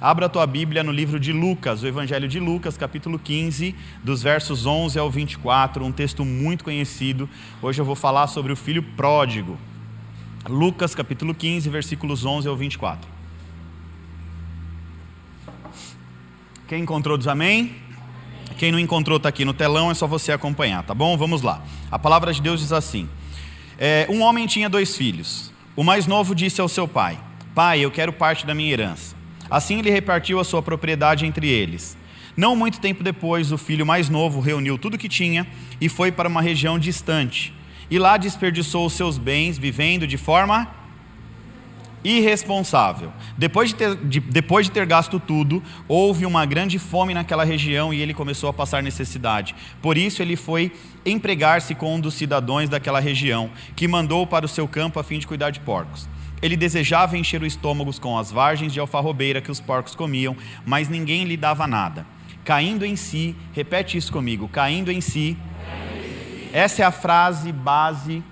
abra a tua Bíblia no livro de Lucas, o Evangelho de Lucas, capítulo 15, dos versos 11 ao 24, um texto muito conhecido. Hoje eu vou falar sobre o filho pródigo. Lucas, capítulo 15, versículos 11 ao 24. Quem encontrou diz amém? Quem não encontrou está aqui no telão, é só você acompanhar, tá bom? Vamos lá. A palavra de Deus diz assim: é, Um homem tinha dois filhos. O mais novo disse ao seu pai: Pai, eu quero parte da minha herança. Assim ele repartiu a sua propriedade entre eles. Não muito tempo depois, o filho mais novo reuniu tudo o que tinha e foi para uma região distante. E lá desperdiçou os seus bens, vivendo de forma irresponsável. Depois de, ter, de, depois de ter gasto tudo, houve uma grande fome naquela região e ele começou a passar necessidade. Por isso, ele foi empregar-se com um dos cidadãos daquela região, que mandou para o seu campo a fim de cuidar de porcos. Ele desejava encher o estômago com as vargens de alfarrobeira que os porcos comiam, mas ninguém lhe dava nada. Caindo em si, repete isso comigo, caindo em si. Essa é a frase base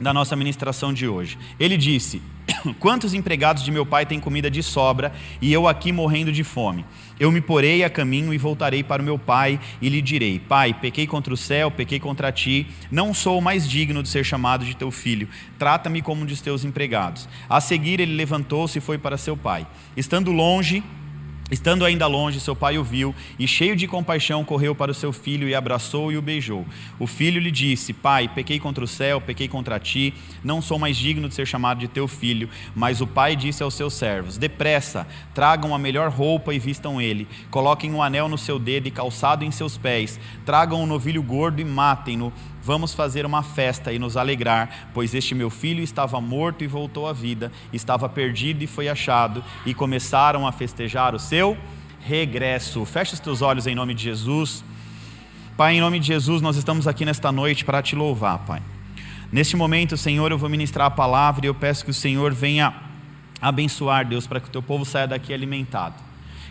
da nossa ministração de hoje. Ele disse: Quantos empregados de meu pai têm comida de sobra e eu aqui morrendo de fome? Eu me porei a caminho e voltarei para o meu pai e lhe direi: Pai, pequei contra o céu, pequei contra ti, não sou mais digno de ser chamado de teu filho. Trata-me como um dos teus empregados. A seguir, ele levantou-se e foi para seu pai. Estando longe, Estando ainda longe, seu pai o viu e, cheio de compaixão, correu para o seu filho e abraçou e o beijou. O filho lhe disse: Pai, pequei contra o céu, pequei contra ti, não sou mais digno de ser chamado de teu filho. Mas o pai disse aos seus servos: Depressa, tragam a melhor roupa e vistam ele. Coloquem um anel no seu dedo e calçado em seus pés. Tragam um novilho gordo e matem-no Vamos fazer uma festa e nos alegrar, pois este meu filho estava morto e voltou à vida, estava perdido e foi achado, e começaram a festejar o seu regresso. Feche os teus olhos em nome de Jesus. Pai, em nome de Jesus, nós estamos aqui nesta noite para te louvar, Pai. Neste momento, Senhor, eu vou ministrar a palavra e eu peço que o Senhor venha abençoar, Deus, para que o teu povo saia daqui alimentado.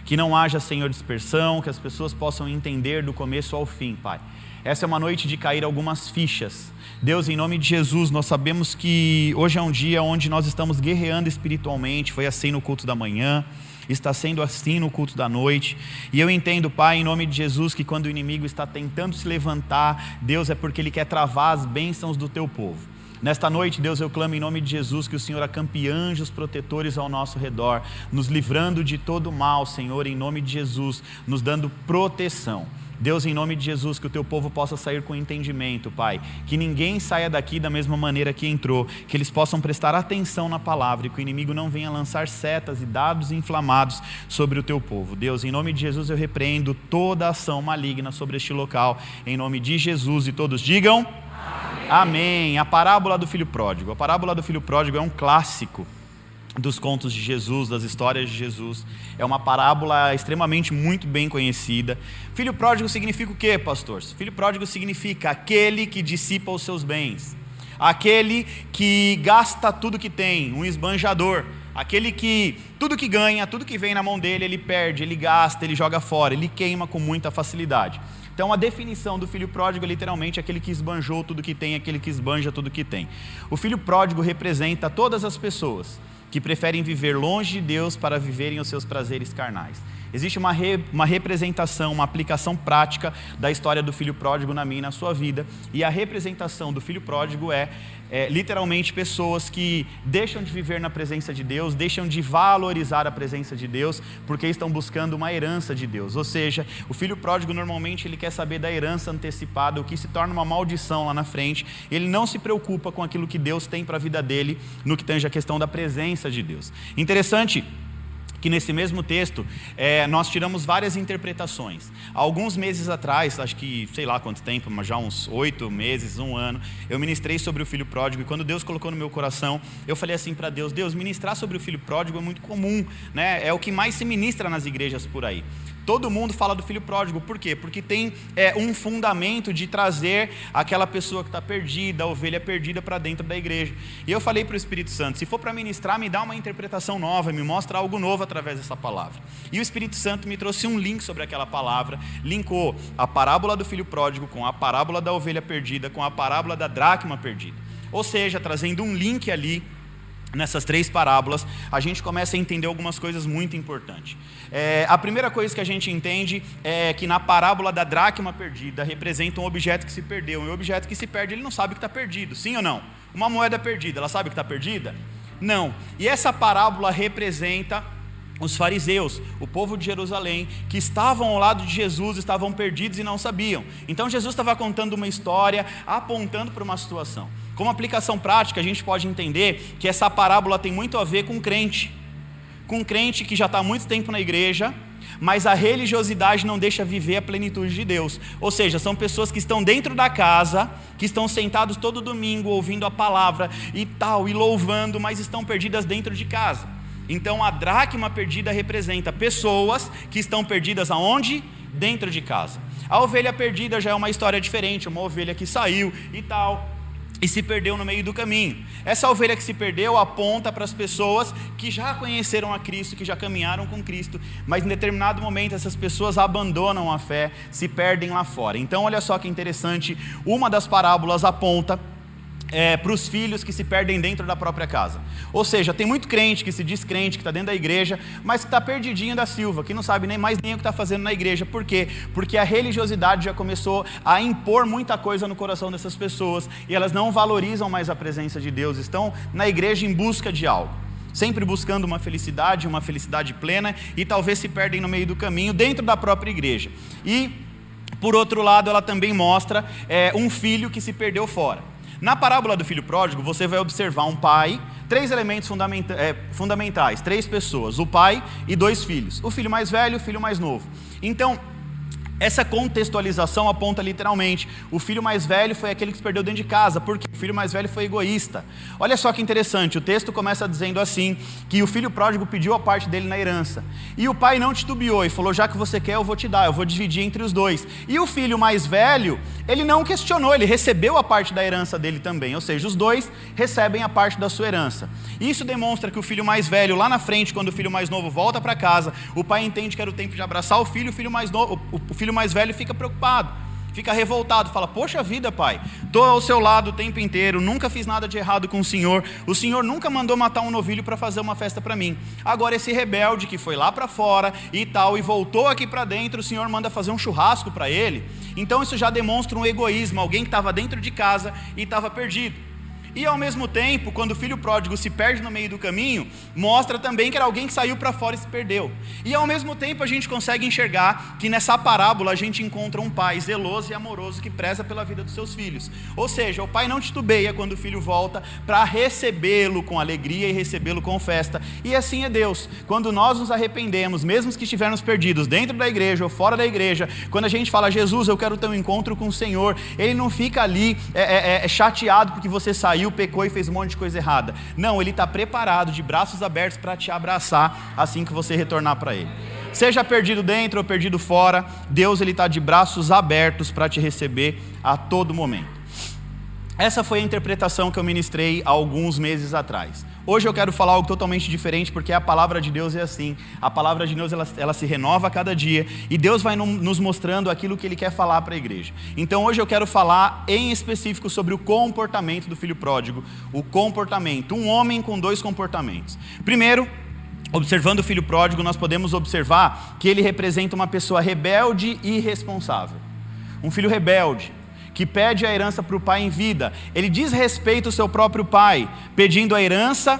Que não haja, Senhor, dispersão, que as pessoas possam entender do começo ao fim, Pai essa é uma noite de cair algumas fichas. Deus, em nome de Jesus, nós sabemos que hoje é um dia onde nós estamos guerreando espiritualmente. Foi assim no culto da manhã, está sendo assim no culto da noite. E eu entendo, Pai, em nome de Jesus, que quando o inimigo está tentando se levantar, Deus é porque ele quer travar as bênçãos do teu povo. Nesta noite, Deus, eu clamo em nome de Jesus que o Senhor acampe anjos protetores ao nosso redor, nos livrando de todo mal, Senhor, em nome de Jesus, nos dando proteção. Deus, em nome de Jesus, que o teu povo possa sair com entendimento, Pai. Que ninguém saia daqui da mesma maneira que entrou. Que eles possam prestar atenção na palavra e que o inimigo não venha lançar setas e dados inflamados sobre o teu povo. Deus, em nome de Jesus, eu repreendo toda ação maligna sobre este local. Em nome de Jesus. E todos digam. Amém. Amém. A parábola do filho pródigo. A parábola do filho pródigo é um clássico dos contos de Jesus, das histórias de Jesus. É uma parábola extremamente muito bem conhecida. Filho pródigo significa o quê, pastor? Filho pródigo significa aquele que dissipa os seus bens, aquele que gasta tudo que tem, um esbanjador, aquele que tudo que ganha, tudo que vem na mão dele, ele perde, ele gasta, ele joga fora, ele queima com muita facilidade. Então a definição do filho pródigo é literalmente aquele que esbanjou tudo que tem, aquele que esbanja tudo que tem. O filho pródigo representa todas as pessoas que preferem viver longe de Deus para viverem os seus prazeres carnais. Existe uma, re, uma representação, uma aplicação prática da história do filho pródigo na minha e na sua vida, e a representação do filho pródigo é, é literalmente pessoas que deixam de viver na presença de Deus, deixam de valorizar a presença de Deus, porque estão buscando uma herança de Deus. Ou seja, o filho pródigo normalmente ele quer saber da herança antecipada, o que se torna uma maldição lá na frente. Ele não se preocupa com aquilo que Deus tem para a vida dele, no que tange a questão da presença de Deus. Interessante que nesse mesmo texto é, nós tiramos várias interpretações. Alguns meses atrás, acho que sei lá quanto tempo, mas já uns oito meses, um ano, eu ministrei sobre o filho pródigo e quando Deus colocou no meu coração, eu falei assim para Deus: Deus, ministrar sobre o filho pródigo é muito comum, né? É o que mais se ministra nas igrejas por aí. Todo mundo fala do filho pródigo, por quê? Porque tem é, um fundamento de trazer aquela pessoa que está perdida, a ovelha perdida, para dentro da igreja. E eu falei para o Espírito Santo: se for para ministrar, me dá uma interpretação nova, me mostra algo novo através dessa palavra. E o Espírito Santo me trouxe um link sobre aquela palavra, linkou a parábola do filho pródigo com a parábola da ovelha perdida, com a parábola da dracma perdida. Ou seja, trazendo um link ali nessas três parábolas, a gente começa a entender algumas coisas muito importantes. É, a primeira coisa que a gente entende é que na parábola da dracma perdida representa um objeto que se perdeu. E um objeto que se perde, ele não sabe que está perdido, sim ou não? Uma moeda perdida, ela sabe que está perdida? Não. E essa parábola representa os fariseus, o povo de Jerusalém, que estavam ao lado de Jesus, estavam perdidos e não sabiam. Então Jesus estava contando uma história, apontando para uma situação. Como aplicação prática, a gente pode entender que essa parábola tem muito a ver com crente. Com crente que já está há muito tempo na igreja, mas a religiosidade não deixa viver a plenitude de Deus. Ou seja, são pessoas que estão dentro da casa, que estão sentados todo domingo ouvindo a palavra e tal, e louvando, mas estão perdidas dentro de casa. Então a dracma perdida representa pessoas que estão perdidas aonde? Dentro de casa. A ovelha perdida já é uma história diferente, uma ovelha que saiu e tal e se perdeu no meio do caminho. Essa ovelha que se perdeu aponta para as pessoas que já conheceram a Cristo, que já caminharam com Cristo, mas em determinado momento essas pessoas abandonam a fé, se perdem lá fora. Então, olha só que interessante, uma das parábolas aponta é, para os filhos que se perdem dentro da própria casa. Ou seja, tem muito crente que se diz crente, que está dentro da igreja, mas que está perdidinho da Silva, que não sabe nem mais nem o que está fazendo na igreja. Por quê? Porque a religiosidade já começou a impor muita coisa no coração dessas pessoas e elas não valorizam mais a presença de Deus, estão na igreja em busca de algo. Sempre buscando uma felicidade, uma felicidade plena, e talvez se perdem no meio do caminho, dentro da própria igreja. E, por outro lado, ela também mostra é, um filho que se perdeu fora. Na parábola do filho pródigo, você vai observar um pai, três elementos fundamenta é, fundamentais, três pessoas, o pai e dois filhos, o filho mais velho e o filho mais novo. Então, essa contextualização aponta literalmente: o filho mais velho foi aquele que se perdeu dentro de casa, porque o filho mais velho foi egoísta. Olha só que interessante, o texto começa dizendo assim: que o filho pródigo pediu a parte dele na herança. E o pai não titubeou e falou: já que você quer, eu vou te dar, eu vou dividir entre os dois. E o filho mais velho, ele não questionou, ele recebeu a parte da herança dele também, ou seja, os dois recebem a parte da sua herança. Isso demonstra que o filho mais velho, lá na frente, quando o filho mais novo volta para casa, o pai entende que era o tempo de abraçar o filho, o filho mais o filho mais velho fica preocupado, fica revoltado, fala: Poxa vida, pai, estou ao seu lado o tempo inteiro, nunca fiz nada de errado com o senhor, o senhor nunca mandou matar um novilho para fazer uma festa para mim. Agora, esse rebelde que foi lá para fora e tal, e voltou aqui para dentro, o senhor manda fazer um churrasco para ele. Então, isso já demonstra um egoísmo, alguém que estava dentro de casa e estava perdido. E ao mesmo tempo, quando o filho pródigo se perde no meio do caminho, mostra também que era alguém que saiu para fora e se perdeu. E ao mesmo tempo a gente consegue enxergar que nessa parábola a gente encontra um pai zeloso e amoroso que preza pela vida dos seus filhos. Ou seja, o pai não titubeia quando o filho volta para recebê-lo com alegria e recebê-lo com festa. E assim é Deus. Quando nós nos arrependemos, mesmo que estivermos perdidos dentro da igreja ou fora da igreja, quando a gente fala, Jesus, eu quero ter um encontro com o Senhor, ele não fica ali é, é, é, chateado porque você saiu saiu, pecou e fez um monte de coisa errada. Não, ele está preparado, de braços abertos, para te abraçar assim que você retornar para ele. Seja perdido dentro ou perdido fora, Deus ele está de braços abertos para te receber a todo momento. Essa foi a interpretação que eu ministrei há alguns meses atrás. Hoje eu quero falar algo totalmente diferente, porque a palavra de Deus é assim. A palavra de Deus ela, ela se renova a cada dia e Deus vai nos mostrando aquilo que Ele quer falar para a igreja. Então hoje eu quero falar em específico sobre o comportamento do filho pródigo. O comportamento. Um homem com dois comportamentos. Primeiro, observando o filho pródigo, nós podemos observar que ele representa uma pessoa rebelde e irresponsável. Um filho rebelde, que pede a herança para o pai em vida. Ele diz respeito ao seu próprio pai, pedindo a herança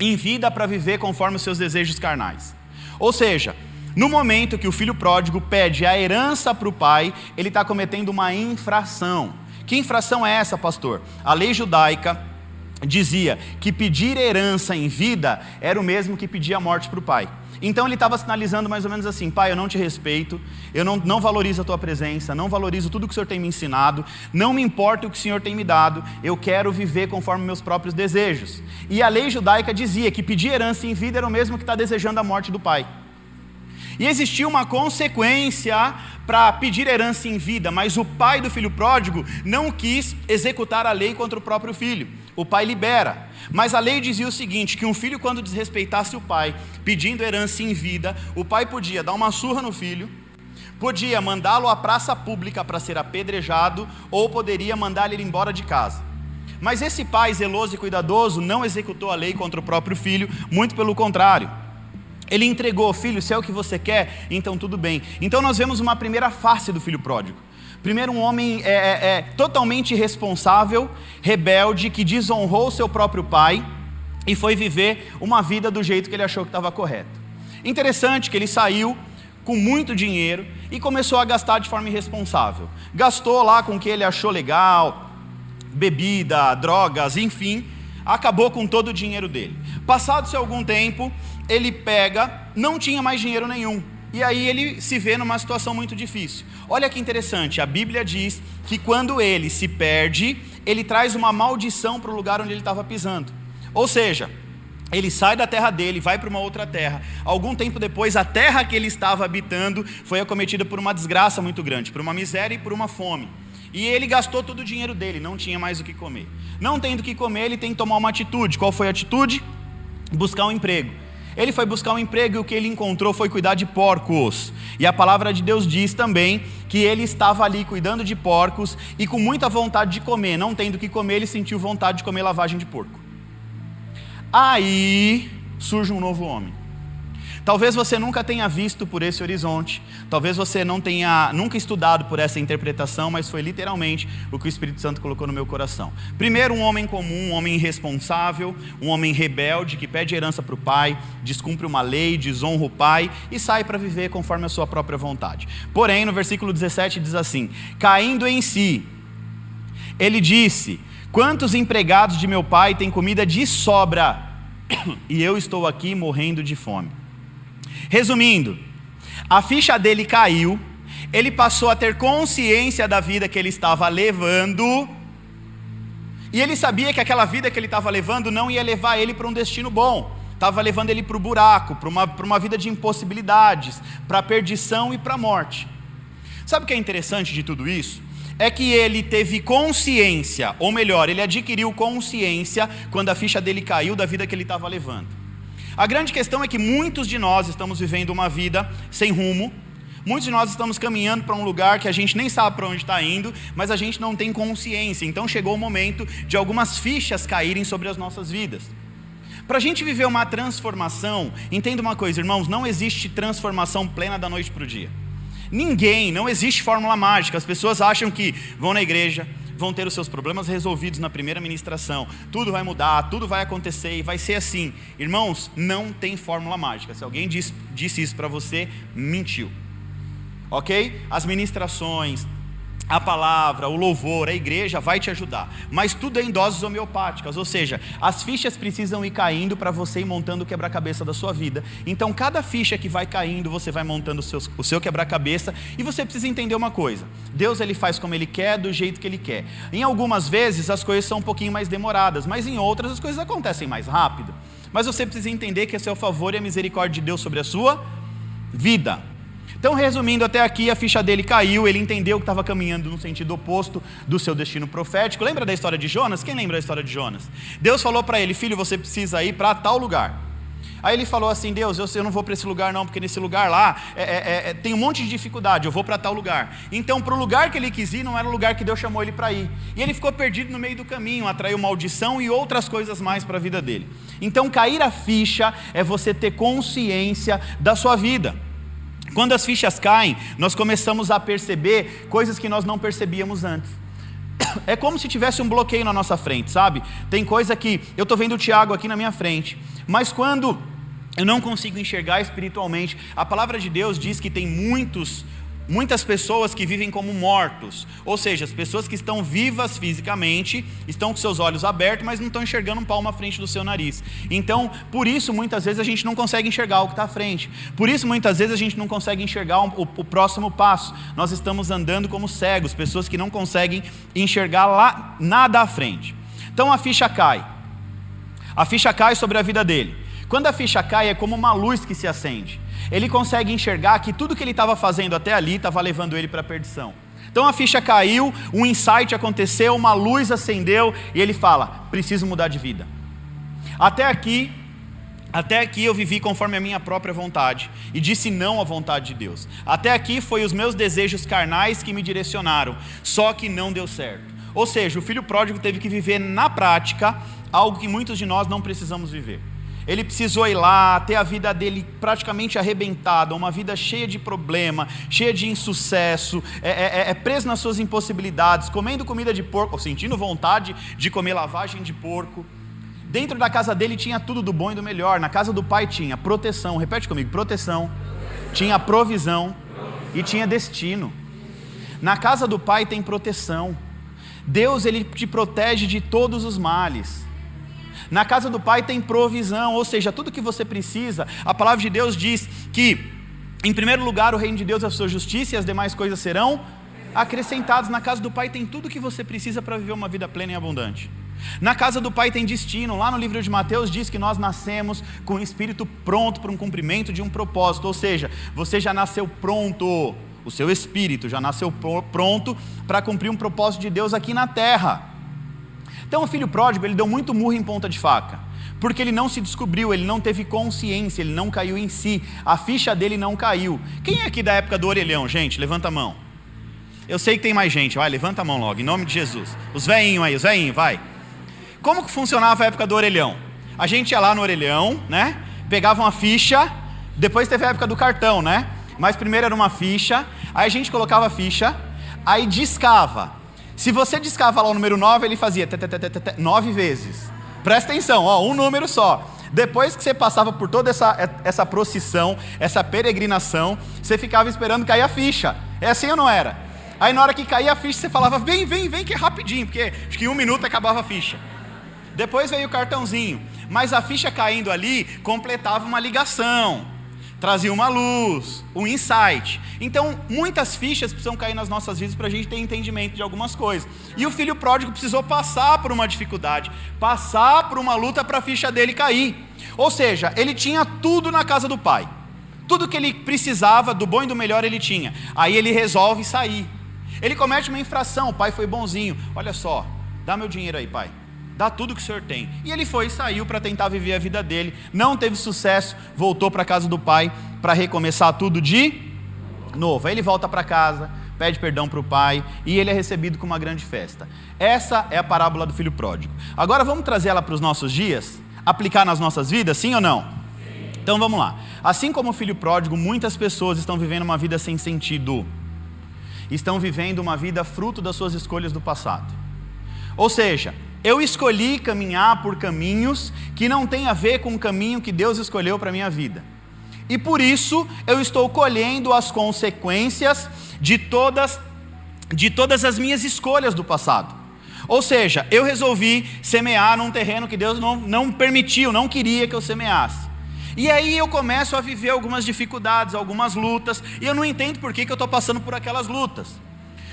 em vida para viver conforme os seus desejos carnais. Ou seja, no momento que o filho pródigo pede a herança para o pai, ele está cometendo uma infração. Que infração é essa, pastor? A lei judaica dizia que pedir herança em vida era o mesmo que pedir a morte para o pai. Então ele estava sinalizando mais ou menos assim: Pai, eu não te respeito, eu não, não valorizo a tua presença, não valorizo tudo que o Senhor tem me ensinado, não me importa o que o Senhor tem me dado, eu quero viver conforme meus próprios desejos. E a lei judaica dizia que pedir herança em vida era o mesmo que estar tá desejando a morte do pai. E existia uma consequência para pedir herança em vida, mas o pai do filho pródigo não quis executar a lei contra o próprio filho. O pai libera. Mas a lei dizia o seguinte: que um filho, quando desrespeitasse o pai, pedindo herança em vida, o pai podia dar uma surra no filho, podia mandá-lo à praça pública para ser apedrejado, ou poderia mandar ele embora de casa. Mas esse pai zeloso e cuidadoso não executou a lei contra o próprio filho, muito pelo contrário. Ele entregou, filho, se é o que você quer, então tudo bem. Então nós vemos uma primeira face do filho pródigo. Primeiro, um homem é, é, é totalmente irresponsável, rebelde, que desonrou seu próprio pai e foi viver uma vida do jeito que ele achou que estava correto. Interessante que ele saiu com muito dinheiro e começou a gastar de forma irresponsável. Gastou lá com o que ele achou legal, bebida, drogas, enfim, acabou com todo o dinheiro dele. Passado-se algum tempo, ele pega, não tinha mais dinheiro nenhum. E aí ele se vê numa situação muito difícil. Olha que interessante, a Bíblia diz que quando ele se perde, ele traz uma maldição para o lugar onde ele estava pisando. Ou seja, ele sai da terra dele, vai para uma outra terra. Algum tempo depois, a terra que ele estava habitando foi acometida por uma desgraça muito grande, por uma miséria e por uma fome. E ele gastou todo o dinheiro dele, não tinha mais o que comer. Não tendo o que comer, ele tem que tomar uma atitude. Qual foi a atitude? Buscar um emprego. Ele foi buscar um emprego e o que ele encontrou foi cuidar de porcos. E a palavra de Deus diz também que ele estava ali cuidando de porcos e com muita vontade de comer. Não tendo que comer, ele sentiu vontade de comer lavagem de porco. Aí surge um novo homem. Talvez você nunca tenha visto por esse horizonte, talvez você não tenha nunca estudado por essa interpretação, mas foi literalmente o que o Espírito Santo colocou no meu coração. Primeiro, um homem comum, um homem irresponsável, um homem rebelde que pede herança para o pai, descumpre uma lei, desonra o pai e sai para viver conforme a sua própria vontade. Porém, no versículo 17 diz assim: caindo em si, ele disse: Quantos empregados de meu pai têm comida de sobra e eu estou aqui morrendo de fome? Resumindo, a ficha dele caiu, ele passou a ter consciência da vida que ele estava levando, e ele sabia que aquela vida que ele estava levando não ia levar ele para um destino bom, estava levando ele para o buraco, para uma, uma vida de impossibilidades, para a perdição e para a morte. Sabe o que é interessante de tudo isso? É que ele teve consciência, ou melhor, ele adquiriu consciência quando a ficha dele caiu da vida que ele estava levando. A grande questão é que muitos de nós estamos vivendo uma vida sem rumo, muitos de nós estamos caminhando para um lugar que a gente nem sabe para onde está indo, mas a gente não tem consciência. Então chegou o momento de algumas fichas caírem sobre as nossas vidas. Para a gente viver uma transformação, entenda uma coisa, irmãos: não existe transformação plena da noite para o dia. Ninguém, não existe fórmula mágica. As pessoas acham que vão na igreja, vão ter os seus problemas resolvidos na primeira ministração, tudo vai mudar, tudo vai acontecer e vai ser assim. Irmãos, não tem fórmula mágica. Se alguém disse, disse isso para você, mentiu. Ok? As ministrações, a palavra, o louvor, a igreja vai te ajudar. Mas tudo é em doses homeopáticas, ou seja, as fichas precisam ir caindo para você ir montando o quebra-cabeça da sua vida. Então, cada ficha que vai caindo, você vai montando o seu, o seu quebra-cabeça e você precisa entender uma coisa: Deus ele faz como ele quer, do jeito que ele quer. Em algumas vezes as coisas são um pouquinho mais demoradas, mas em outras as coisas acontecem mais rápido. Mas você precisa entender que é o favor e a misericórdia de Deus sobre a sua vida. Então, resumindo até aqui, a ficha dele caiu, ele entendeu que estava caminhando no sentido oposto do seu destino profético. Lembra da história de Jonas? Quem lembra da história de Jonas? Deus falou para ele: Filho, você precisa ir para tal lugar. Aí ele falou assim: Deus, eu, eu não vou para esse lugar não, porque nesse lugar lá é, é, é, é tem um monte de dificuldade, eu vou para tal lugar. Então, para o lugar que ele quis ir, não era o lugar que Deus chamou ele para ir. E ele ficou perdido no meio do caminho, atraiu maldição e outras coisas mais para a vida dele. Então, cair a ficha é você ter consciência da sua vida. Quando as fichas caem, nós começamos a perceber coisas que nós não percebíamos antes. É como se tivesse um bloqueio na nossa frente, sabe? Tem coisa que eu estou vendo o Tiago aqui na minha frente, mas quando eu não consigo enxergar espiritualmente, a palavra de Deus diz que tem muitos muitas pessoas que vivem como mortos, ou seja, as pessoas que estão vivas fisicamente, estão com seus olhos abertos, mas não estão enxergando um palmo à frente do seu nariz. Então, por isso, muitas vezes a gente não consegue enxergar o que está à frente. Por isso, muitas vezes a gente não consegue enxergar o, o, próximo passo. Nós estamos andando como cegos, pessoas que não conseguem enxergar lá nada à frente. Então a ficha cai. A ficha cai sobre a vida dele. Quando a ficha cai, é como uma luz que se acende ele consegue enxergar que tudo que ele estava fazendo até ali estava levando ele para a perdição. Então a ficha caiu, um insight aconteceu, uma luz acendeu e ele fala: preciso mudar de vida. Até aqui, até aqui eu vivi conforme a minha própria vontade e disse não à vontade de Deus. Até aqui foi os meus desejos carnais que me direcionaram, só que não deu certo. Ou seja, o filho pródigo teve que viver na prática algo que muitos de nós não precisamos viver. Ele precisou ir lá, ter a vida dele praticamente arrebentada, uma vida cheia de problema, cheia de insucesso, é, é, é, é preso nas suas impossibilidades, comendo comida de porco, sentindo vontade de comer lavagem de porco. Dentro da casa dele tinha tudo do bom e do melhor. Na casa do pai tinha proteção, repete comigo: proteção, tinha provisão e tinha destino. Na casa do pai tem proteção. Deus ele te protege de todos os males. Na casa do Pai tem provisão, ou seja, tudo que você precisa. A palavra de Deus diz que, em primeiro lugar, o reino de Deus é a sua justiça e as demais coisas serão acrescentadas. Na casa do Pai tem tudo que você precisa para viver uma vida plena e abundante. Na casa do Pai tem destino. Lá no livro de Mateus diz que nós nascemos com o espírito pronto para um cumprimento de um propósito, ou seja, você já nasceu pronto. O seu espírito já nasceu pronto para cumprir um propósito de Deus aqui na terra. Então o filho pródigo, ele deu muito murro em ponta de faca, porque ele não se descobriu, ele não teve consciência, ele não caiu em si, a ficha dele não caiu. Quem é aqui da época do orelhão, gente? Levanta a mão. Eu sei que tem mais gente, vai, levanta a mão logo, em nome de Jesus. Os veinhos aí, os veinhos, vai. Como que funcionava a época do orelhão? A gente ia lá no orelhão, né? Pegava uma ficha, depois teve a época do cartão, né? Mas primeiro era uma ficha, aí a gente colocava a ficha, aí discava. Se você discava lá o número 9, ele fazia nove vezes. Presta atenção, ó, um número só. Depois que você passava por toda essa, essa procissão, essa peregrinação, você ficava esperando cair a ficha. É assim ou não era? Aí na hora que caía a ficha, você falava, vem, vem, vem, que é rapidinho, porque acho que em um minuto acabava a ficha. Depois veio o cartãozinho. Mas a ficha caindo ali completava uma ligação trazia uma luz, um insight. Então, muitas fichas precisam cair nas nossas vidas para a gente ter entendimento de algumas coisas. E o filho pródigo precisou passar por uma dificuldade, passar por uma luta para a ficha dele cair. Ou seja, ele tinha tudo na casa do pai. Tudo que ele precisava, do bom e do melhor, ele tinha. Aí ele resolve sair. Ele comete uma infração, o pai foi bonzinho. Olha só, dá meu dinheiro aí, pai dá tudo que o senhor tem. E ele foi e saiu para tentar viver a vida dele, não teve sucesso, voltou para a casa do pai para recomeçar tudo de novo. Aí ele volta para casa, pede perdão para o pai e ele é recebido com uma grande festa. Essa é a parábola do filho pródigo. Agora vamos trazer ela para os nossos dias, aplicar nas nossas vidas, sim ou não? Sim. Então vamos lá. Assim como o filho pródigo, muitas pessoas estão vivendo uma vida sem sentido. Estão vivendo uma vida fruto das suas escolhas do passado. Ou seja, eu escolhi caminhar por caminhos que não têm a ver com o caminho que Deus escolheu para a minha vida. E por isso eu estou colhendo as consequências de todas, de todas as minhas escolhas do passado. Ou seja, eu resolvi semear num terreno que Deus não, não permitiu, não queria que eu semeasse. E aí eu começo a viver algumas dificuldades, algumas lutas, e eu não entendo por que, que eu estou passando por aquelas lutas.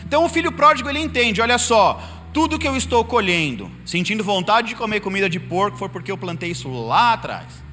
Então o filho pródigo ele entende, olha só, tudo que eu estou colhendo, sentindo vontade de comer comida de porco, foi porque eu plantei isso lá atrás.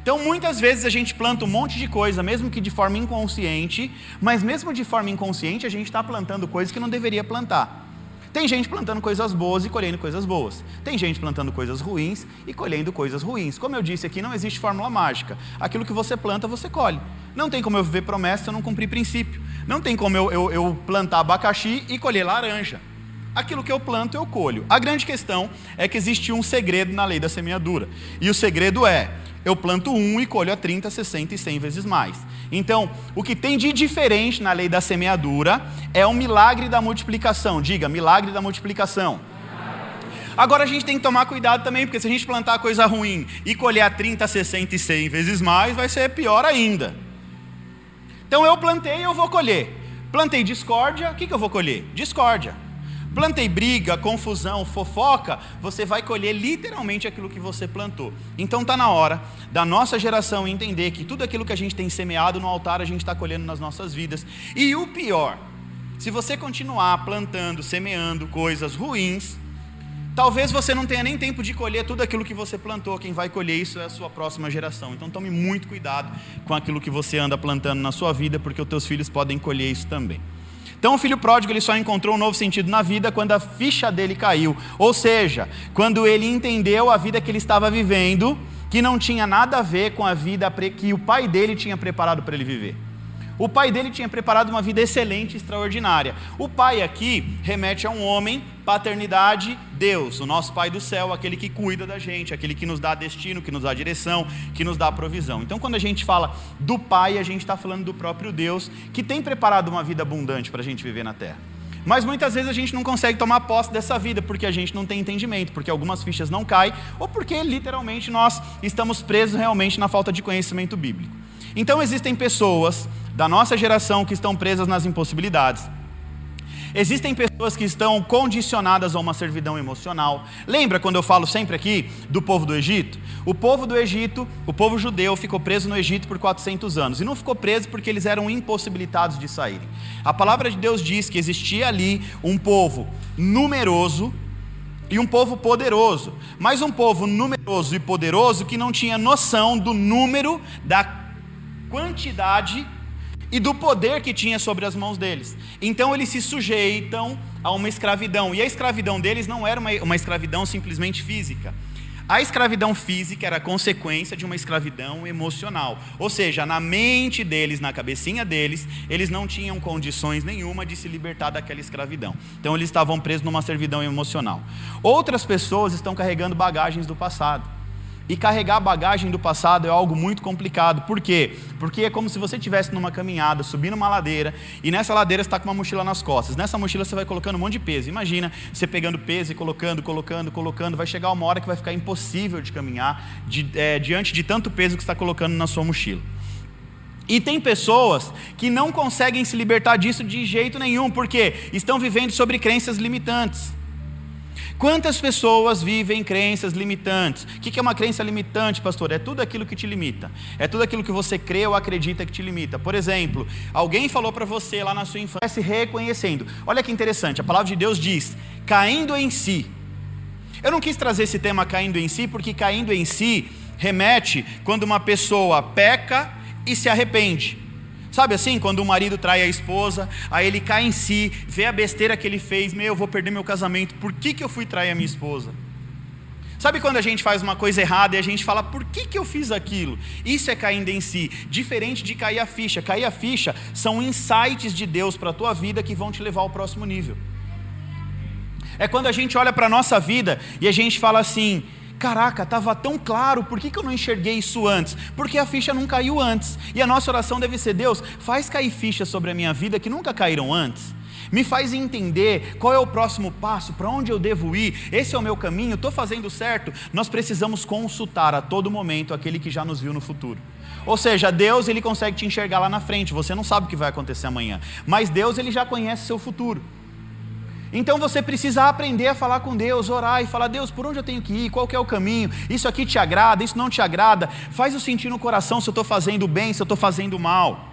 Então, muitas vezes a gente planta um monte de coisa, mesmo que de forma inconsciente, mas mesmo de forma inconsciente, a gente está plantando coisas que não deveria plantar. Tem gente plantando coisas boas e colhendo coisas boas. Tem gente plantando coisas ruins e colhendo coisas ruins. Como eu disse aqui, não existe fórmula mágica. Aquilo que você planta, você colhe. Não tem como eu viver promessa se eu não cumprir princípio. Não tem como eu, eu, eu plantar abacaxi e colher laranja aquilo que eu planto eu colho. A grande questão é que existe um segredo na lei da semeadura. E o segredo é: eu planto um e colho a 30, 60 e 100 vezes mais. Então, o que tem de diferente na lei da semeadura é o milagre da multiplicação. Diga, milagre da multiplicação. Agora a gente tem que tomar cuidado também, porque se a gente plantar coisa ruim e colher a 30, 60 e 100 vezes mais, vai ser pior ainda. Então eu plantei, eu vou colher. Plantei discórdia, o que, que eu vou colher? Discórdia. Plantei briga, confusão, fofoca, você vai colher literalmente aquilo que você plantou. Então está na hora da nossa geração entender que tudo aquilo que a gente tem semeado no altar, a gente está colhendo nas nossas vidas. E o pior, se você continuar plantando, semeando coisas ruins, talvez você não tenha nem tempo de colher tudo aquilo que você plantou. Quem vai colher isso é a sua próxima geração. Então tome muito cuidado com aquilo que você anda plantando na sua vida, porque os teus filhos podem colher isso também. Então o filho pródigo ele só encontrou um novo sentido na vida quando a ficha dele caiu, ou seja, quando ele entendeu a vida que ele estava vivendo, que não tinha nada a ver com a vida que o pai dele tinha preparado para ele viver. O pai dele tinha preparado uma vida excelente, extraordinária. O pai aqui remete a um homem, paternidade, Deus, o nosso pai do céu, aquele que cuida da gente, aquele que nos dá destino, que nos dá direção, que nos dá provisão. Então, quando a gente fala do pai, a gente está falando do próprio Deus, que tem preparado uma vida abundante para a gente viver na terra. Mas muitas vezes a gente não consegue tomar posse dessa vida porque a gente não tem entendimento, porque algumas fichas não caem, ou porque literalmente nós estamos presos realmente na falta de conhecimento bíblico. Então existem pessoas da nossa geração que estão presas nas impossibilidades. Existem pessoas que estão condicionadas a uma servidão emocional. Lembra quando eu falo sempre aqui do povo do Egito? O povo do Egito, o povo judeu, ficou preso no Egito por 400 anos. E não ficou preso porque eles eram impossibilitados de saírem. A palavra de Deus diz que existia ali um povo numeroso, e um povo poderoso, mas um povo numeroso e poderoso que não tinha noção do número, da quantidade e do poder que tinha sobre as mãos deles. Então eles se sujeitam a uma escravidão, e a escravidão deles não era uma, uma escravidão simplesmente física. A escravidão física era consequência de uma escravidão emocional. Ou seja, na mente deles, na cabecinha deles, eles não tinham condições nenhuma de se libertar daquela escravidão. Então eles estavam presos numa servidão emocional. Outras pessoas estão carregando bagagens do passado. E carregar a bagagem do passado é algo muito complicado. Por quê? Porque é como se você estivesse numa caminhada, subindo uma ladeira, e nessa ladeira você está com uma mochila nas costas. Nessa mochila você vai colocando um monte de peso. Imagina você pegando peso e colocando, colocando, colocando. Vai chegar uma hora que vai ficar impossível de caminhar de, é, diante de tanto peso que está colocando na sua mochila. E tem pessoas que não conseguem se libertar disso de jeito nenhum, porque estão vivendo sobre crenças limitantes. Quantas pessoas vivem crenças limitantes? O que é uma crença limitante, pastor? É tudo aquilo que te limita. É tudo aquilo que você crê ou acredita que te limita. Por exemplo, alguém falou para você lá na sua infância, se reconhecendo. Olha que interessante, a palavra de Deus diz: caindo em si. Eu não quis trazer esse tema caindo em si, porque caindo em si remete quando uma pessoa peca e se arrepende. Sabe assim, quando o marido trai a esposa, aí ele cai em si, vê a besteira que ele fez, meu, eu vou perder meu casamento, por que, que eu fui trair a minha esposa? Sabe quando a gente faz uma coisa errada e a gente fala, por que, que eu fiz aquilo? Isso é caindo em si, diferente de cair a ficha. Cair a ficha são insights de Deus para a tua vida que vão te levar ao próximo nível. É quando a gente olha para a nossa vida e a gente fala assim: Caraca, estava tão claro, por que, que eu não enxerguei isso antes? Porque a ficha não caiu antes. E a nossa oração deve ser: Deus, faz cair fichas sobre a minha vida que nunca caíram antes. Me faz entender qual é o próximo passo, para onde eu devo ir, esse é o meu caminho, estou fazendo certo. Nós precisamos consultar a todo momento aquele que já nos viu no futuro. Ou seja, Deus ele consegue te enxergar lá na frente, você não sabe o que vai acontecer amanhã, mas Deus ele já conhece seu futuro. Então você precisa aprender a falar com Deus, orar e falar: Deus, por onde eu tenho que ir? Qual que é o caminho? Isso aqui te agrada? Isso não te agrada? Faz eu sentir no coração se eu estou fazendo bem, se eu estou fazendo mal.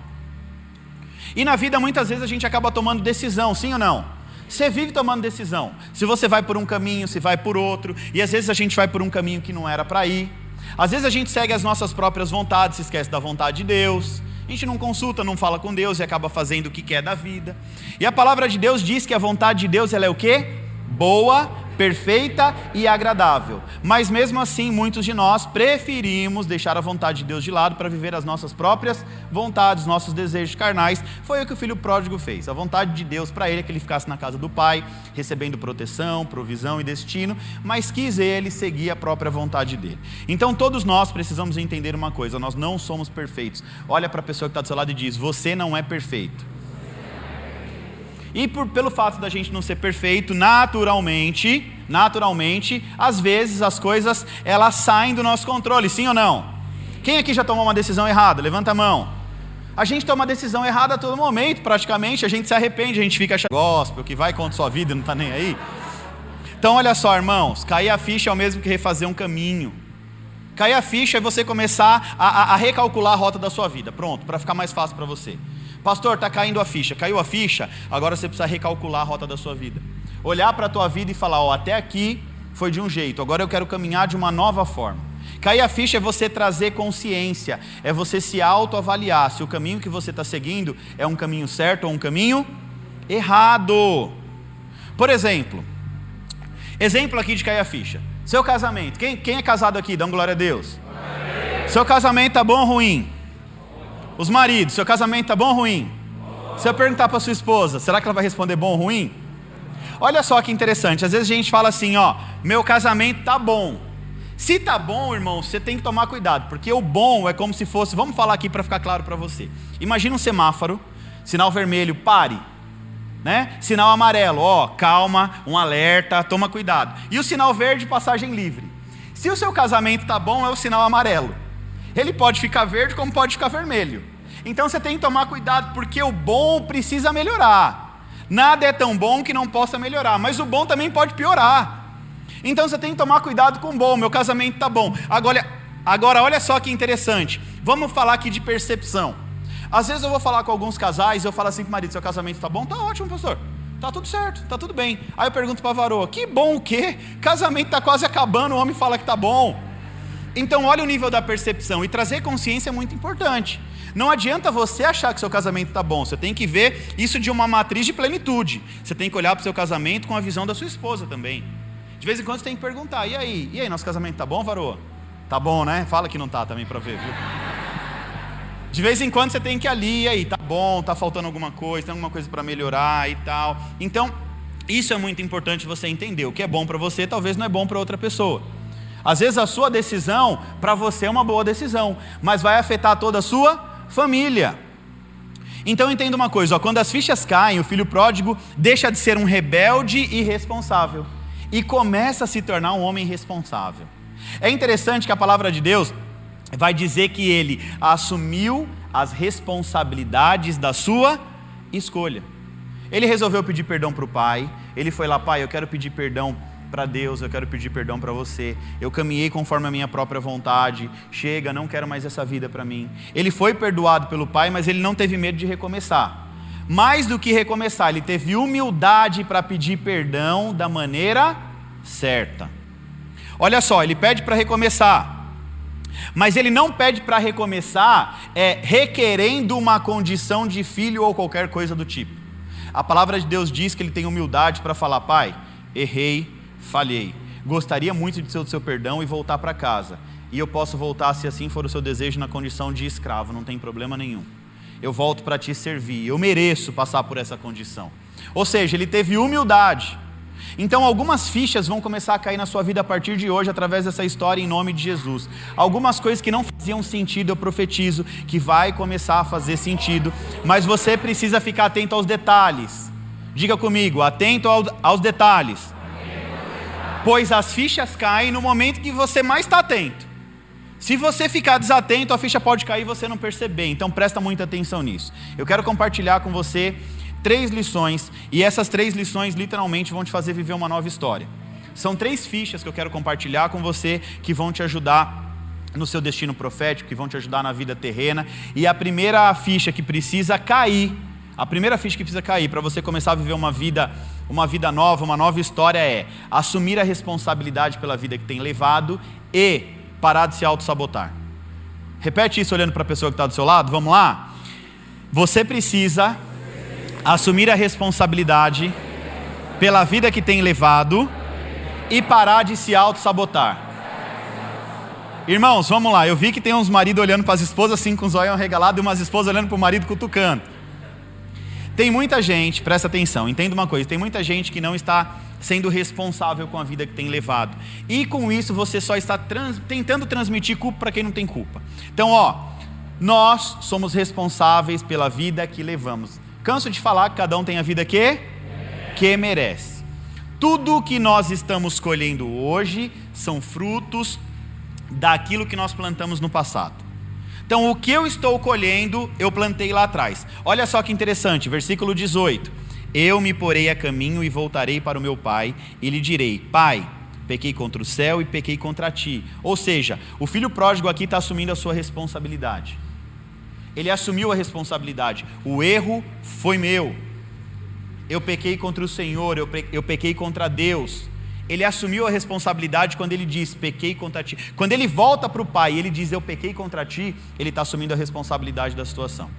E na vida muitas vezes a gente acaba tomando decisão, sim ou não? Você vive tomando decisão. Se você vai por um caminho, se vai por outro, e às vezes a gente vai por um caminho que não era para ir. Às vezes a gente segue as nossas próprias vontades, se esquece da vontade de Deus. A gente não consulta, não fala com Deus e acaba fazendo o que quer da vida. E a palavra de Deus diz que a vontade de Deus ela é o quê? Boa, perfeita e agradável. Mas mesmo assim, muitos de nós preferimos deixar a vontade de Deus de lado para viver as nossas próprias vontades, nossos desejos carnais. Foi o que o filho pródigo fez. A vontade de Deus para ele é que ele ficasse na casa do pai, recebendo proteção, provisão e destino, mas quis ele seguir a própria vontade dele. Então todos nós precisamos entender uma coisa: nós não somos perfeitos. Olha para a pessoa que está do seu lado e diz: Você não é perfeito. E por, pelo fato da gente não ser perfeito, naturalmente, naturalmente, às vezes as coisas elas saem do nosso controle, sim ou não? Quem aqui já tomou uma decisão errada? Levanta a mão. A gente toma decisão errada a todo momento, praticamente, a gente se arrepende, a gente fica achando gospel, que vai contra sua vida não está nem aí. Então, olha só, irmãos, cair a ficha é o mesmo que refazer um caminho. Cair a ficha é você começar a, a, a recalcular a rota da sua vida, pronto, para ficar mais fácil para você. Pastor, está caindo a ficha. Caiu a ficha, agora você precisa recalcular a rota da sua vida. Olhar para a tua vida e falar: ó, até aqui foi de um jeito, agora eu quero caminhar de uma nova forma. Cair a ficha é você trazer consciência, é você se autoavaliar se o caminho que você está seguindo é um caminho certo ou um caminho errado. Por exemplo, exemplo aqui de cair a ficha. Seu casamento. Quem, quem é casado aqui? Dá glória a Deus. Amém. Seu casamento está bom ou ruim? Os maridos, seu casamento tá bom ou ruim? Se eu perguntar para sua esposa, será que ela vai responder bom ou ruim? Olha só que interessante, às vezes a gente fala assim, ó, meu casamento tá bom. Se tá bom, irmão, você tem que tomar cuidado, porque o bom é como se fosse, vamos falar aqui para ficar claro para você. Imagina um semáforo, sinal vermelho, pare. Né? Sinal amarelo, ó, calma, um alerta, toma cuidado. E o sinal verde, passagem livre. Se o seu casamento tá bom, é o sinal amarelo. Ele pode ficar verde como pode ficar vermelho. Então você tem que tomar cuidado, porque o bom precisa melhorar. Nada é tão bom que não possa melhorar, mas o bom também pode piorar. Então você tem que tomar cuidado com o bom. Meu casamento está bom. Agora, agora, olha só que interessante. Vamos falar aqui de percepção. Às vezes eu vou falar com alguns casais e eu falo assim para o marido: seu casamento está bom? Está ótimo, pastor. Tá tudo certo, tá tudo bem. Aí eu pergunto para a varoa: que bom o quê? Casamento está quase acabando, o homem fala que está bom. Então, olha o nível da percepção. E trazer consciência é muito importante. Não adianta você achar que seu casamento está bom. Você tem que ver isso de uma matriz de plenitude. Você tem que olhar para o seu casamento com a visão da sua esposa também. De vez em quando você tem que perguntar: e aí? E aí, nosso casamento tá bom, varoa? Tá bom, né? Fala que não tá também para ver, viu? De vez em quando você tem que ali, e aí, tá bom, tá faltando alguma coisa, tem alguma coisa para melhorar e tal. Então, isso é muito importante você entender. O que é bom para você, talvez não é bom para outra pessoa. Às vezes a sua decisão para você é uma boa decisão, mas vai afetar toda a sua família. Então entenda uma coisa: ó, quando as fichas caem, o filho pródigo deixa de ser um rebelde irresponsável e começa a se tornar um homem responsável. É interessante que a palavra de Deus vai dizer que ele assumiu as responsabilidades da sua escolha. Ele resolveu pedir perdão para o pai, ele foi lá, pai, eu quero pedir perdão para Deus, eu quero pedir perdão para você. Eu caminhei conforme a minha própria vontade. Chega, não quero mais essa vida para mim. Ele foi perdoado pelo Pai, mas ele não teve medo de recomeçar mais do que recomeçar, ele teve humildade para pedir perdão da maneira certa. Olha só, ele pede para recomeçar, mas ele não pede para recomeçar é, requerendo uma condição de filho ou qualquer coisa do tipo. A palavra de Deus diz que ele tem humildade para falar: Pai, errei, falhei, gostaria muito de ser o seu perdão e voltar para casa. E eu posso voltar, se assim for o seu desejo, na condição de escravo, não tem problema nenhum eu volto para te servir, eu mereço passar por essa condição. Ou seja, ele teve humildade. Então, algumas fichas vão começar a cair na sua vida a partir de hoje, através dessa história, em nome de Jesus. Algumas coisas que não faziam sentido, eu profetizo que vai começar a fazer sentido, mas você precisa ficar atento aos detalhes. Diga comigo, atento aos detalhes. Pois as fichas caem no momento que você mais está atento. Se você ficar desatento, a ficha pode cair e você não perceber. Então presta muita atenção nisso. Eu quero compartilhar com você três lições e essas três lições literalmente vão te fazer viver uma nova história. São três fichas que eu quero compartilhar com você que vão te ajudar no seu destino profético, que vão te ajudar na vida terrena. E a primeira ficha que precisa cair, a primeira ficha que precisa cair para você começar a viver uma vida, uma vida nova, uma nova história é assumir a responsabilidade pela vida que tem levado e parar de se auto-sabotar. Repete isso olhando para a pessoa que está do seu lado, vamos lá? Você precisa assumir a responsabilidade pela vida que tem levado e parar de se auto-sabotar. Irmãos, vamos lá. Eu vi que tem uns maridos olhando para as esposas assim com os olhos regalados e umas esposas olhando para o marido cutucando. Tem muita gente, presta atenção, entenda uma coisa: tem muita gente que não está sendo responsável com a vida que tem levado. E com isso você só está trans, tentando transmitir culpa para quem não tem culpa. Então, ó, nós somos responsáveis pela vida que levamos. Canso de falar que cada um tem a vida que que merece. Tudo que nós estamos colhendo hoje são frutos daquilo que nós plantamos no passado. Então, o que eu estou colhendo, eu plantei lá atrás. Olha só que interessante, versículo 18. Eu me porei a caminho e voltarei para o meu pai, e lhe direi: Pai, pequei contra o céu e pequei contra ti. Ou seja, o filho pródigo aqui está assumindo a sua responsabilidade. Ele assumiu a responsabilidade. O erro foi meu. Eu pequei contra o Senhor, eu pequei contra Deus. Ele assumiu a responsabilidade quando ele diz: Pequei contra ti. Quando ele volta para o pai e ele diz: Eu pequei contra ti, ele está assumindo a responsabilidade da situação.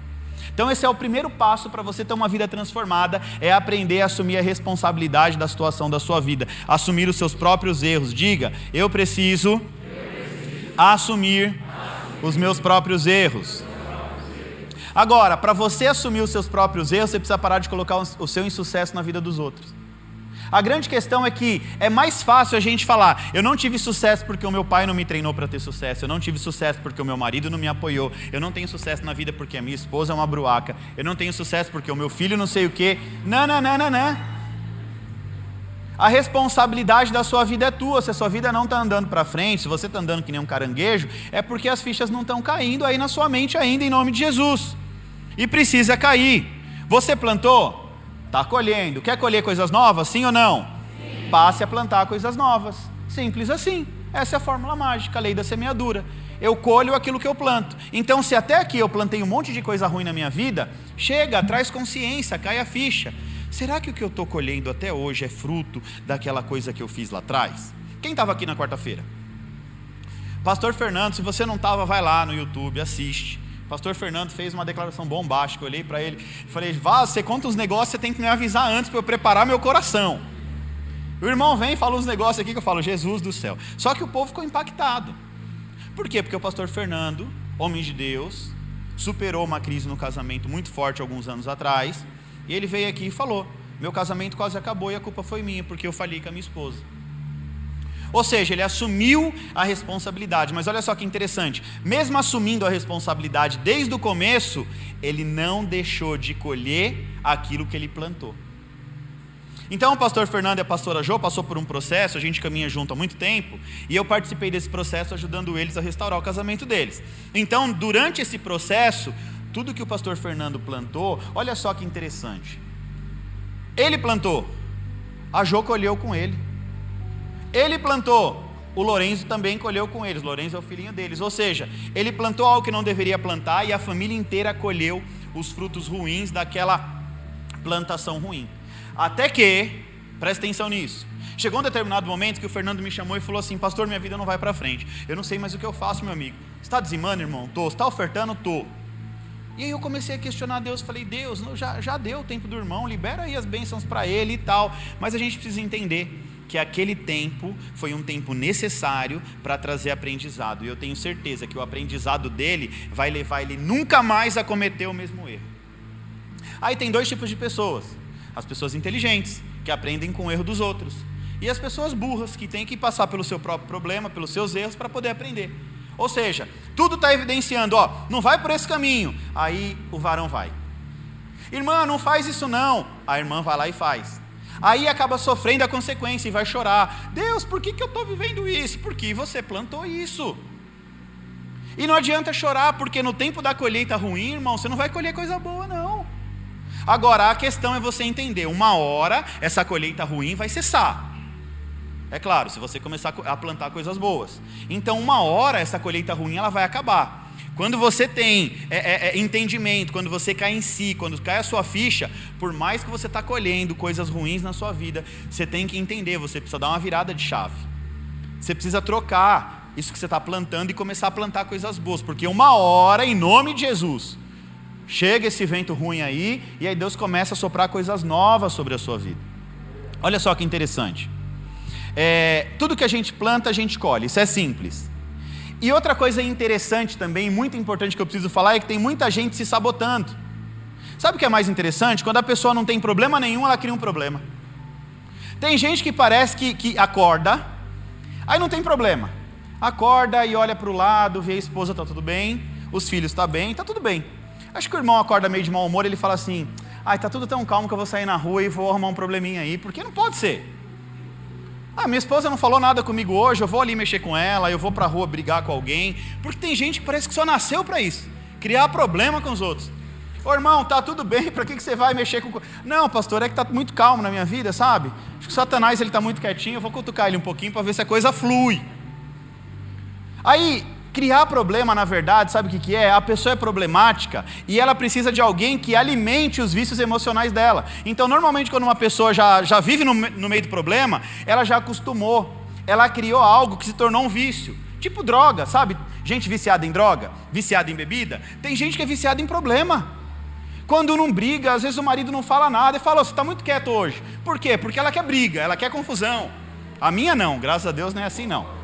Então, esse é o primeiro passo para você ter uma vida transformada: é aprender a assumir a responsabilidade da situação da sua vida, assumir os seus próprios erros. Diga, eu preciso, eu preciso assumir, assumir os meus próprios erros. Agora, para você assumir os seus próprios erros, você precisa parar de colocar o seu insucesso na vida dos outros. A grande questão é que é mais fácil a gente falar: eu não tive sucesso porque o meu pai não me treinou para ter sucesso, eu não tive sucesso porque o meu marido não me apoiou, eu não tenho sucesso na vida porque a minha esposa é uma bruaca, eu não tenho sucesso porque o meu filho não sei o quê. Não, não, não, não, não. A responsabilidade da sua vida é tua. Se a sua vida não está andando para frente, se você está andando que nem um caranguejo, é porque as fichas não estão caindo aí na sua mente ainda, em nome de Jesus. E precisa cair. Você plantou? Está colhendo. Quer colher coisas novas? Sim ou não? Sim. Passe a plantar coisas novas. Simples assim. Essa é a fórmula mágica, a lei da semeadura. Eu colho aquilo que eu planto. Então, se até aqui eu plantei um monte de coisa ruim na minha vida, chega, traz consciência, cai a ficha. Será que o que eu estou colhendo até hoje é fruto daquela coisa que eu fiz lá atrás? Quem estava aqui na quarta-feira? Pastor Fernando, se você não estava, vai lá no YouTube, assiste. Pastor Fernando fez uma declaração bombástica. Eu olhei para ele e falei: Vá, você conta os negócios, você tem que me avisar antes para eu preparar meu coração. O irmão vem e fala uns negócios aqui que eu falo: Jesus do céu. Só que o povo ficou impactado. Por quê? Porque o pastor Fernando, homem de Deus, superou uma crise no casamento muito forte alguns anos atrás. E ele veio aqui e falou: Meu casamento quase acabou e a culpa foi minha, porque eu falhei com a minha esposa. Ou seja, ele assumiu a responsabilidade. Mas olha só que interessante: mesmo assumindo a responsabilidade desde o começo, ele não deixou de colher aquilo que ele plantou. Então o pastor Fernando e a pastora Jo passou por um processo, a gente caminha junto há muito tempo, e eu participei desse processo ajudando eles a restaurar o casamento deles. Então, durante esse processo, tudo que o pastor Fernando plantou, olha só que interessante. Ele plantou, a Jo colheu com ele. Ele plantou, o Lourenço também colheu com eles. Lourenço é o filhinho deles. Ou seja, ele plantou algo que não deveria plantar e a família inteira colheu os frutos ruins daquela plantação ruim. Até que, presta atenção nisso. Chegou um determinado momento que o Fernando me chamou e falou assim: Pastor, minha vida não vai para frente. Eu não sei mais o que eu faço, meu amigo. Está dizimando, irmão? Tô. Está ofertando? Tô. E aí eu comecei a questionar Deus, falei, Deus, já, já deu o tempo do irmão, libera aí as bênçãos para ele e tal. Mas a gente precisa entender que aquele tempo foi um tempo necessário para trazer aprendizado. E eu tenho certeza que o aprendizado dele vai levar ele nunca mais a cometer o mesmo erro. Aí tem dois tipos de pessoas: as pessoas inteligentes, que aprendem com o erro dos outros, e as pessoas burras, que têm que passar pelo seu próprio problema, pelos seus erros, para poder aprender. Ou seja, tudo está evidenciando, ó, não vai por esse caminho. Aí o varão vai. Irmã, não faz isso não. A irmã vai lá e faz. Aí acaba sofrendo a consequência e vai chorar. Deus, por que, que eu estou vivendo isso? Porque você plantou isso. E não adianta chorar, porque no tempo da colheita ruim, irmão, você não vai colher coisa boa, não. Agora, a questão é você entender: uma hora essa colheita ruim vai cessar. É claro, se você começar a plantar coisas boas. Então, uma hora essa colheita ruim ela vai acabar. Quando você tem é, é, é, entendimento, quando você cai em si, quando cai a sua ficha, por mais que você está colhendo coisas ruins na sua vida, você tem que entender, você precisa dar uma virada de chave. Você precisa trocar isso que você está plantando e começar a plantar coisas boas, porque uma hora, em nome de Jesus, chega esse vento ruim aí, e aí Deus começa a soprar coisas novas sobre a sua vida. Olha só que interessante. É, tudo que a gente planta, a gente colhe, isso é simples. E outra coisa interessante também, muito importante que eu preciso falar, é que tem muita gente se sabotando. Sabe o que é mais interessante? Quando a pessoa não tem problema nenhum, ela cria um problema. Tem gente que parece que, que acorda, aí não tem problema. Acorda e olha para o lado, vê a esposa, está tudo bem, os filhos estão tá bem, está tudo bem. Acho que o irmão acorda meio de mau humor, ele fala assim: ai, está tudo tão calmo que eu vou sair na rua e vou arrumar um probleminha aí, porque não pode ser. Ah, minha esposa não falou nada comigo hoje, eu vou ali mexer com ela, eu vou para a rua brigar com alguém. Porque tem gente que parece que só nasceu para isso criar problema com os outros. Ô irmão, tá tudo bem, para que, que você vai mexer com. Não, pastor, é que tá muito calmo na minha vida, sabe? Acho que Satanás ele tá muito quietinho, eu vou cutucar ele um pouquinho para ver se a coisa flui. Aí, Criar problema, na verdade, sabe o que, que é? A pessoa é problemática e ela precisa de alguém que alimente os vícios emocionais dela. Então, normalmente, quando uma pessoa já, já vive no, no meio do problema, ela já acostumou, ela criou algo que se tornou um vício. Tipo droga, sabe? Gente viciada em droga, viciada em bebida. Tem gente que é viciada em problema. Quando não briga, às vezes o marido não fala nada e fala: Você está muito quieto hoje. Por quê? Porque ela quer briga, ela quer confusão. A minha não, graças a Deus não é assim não.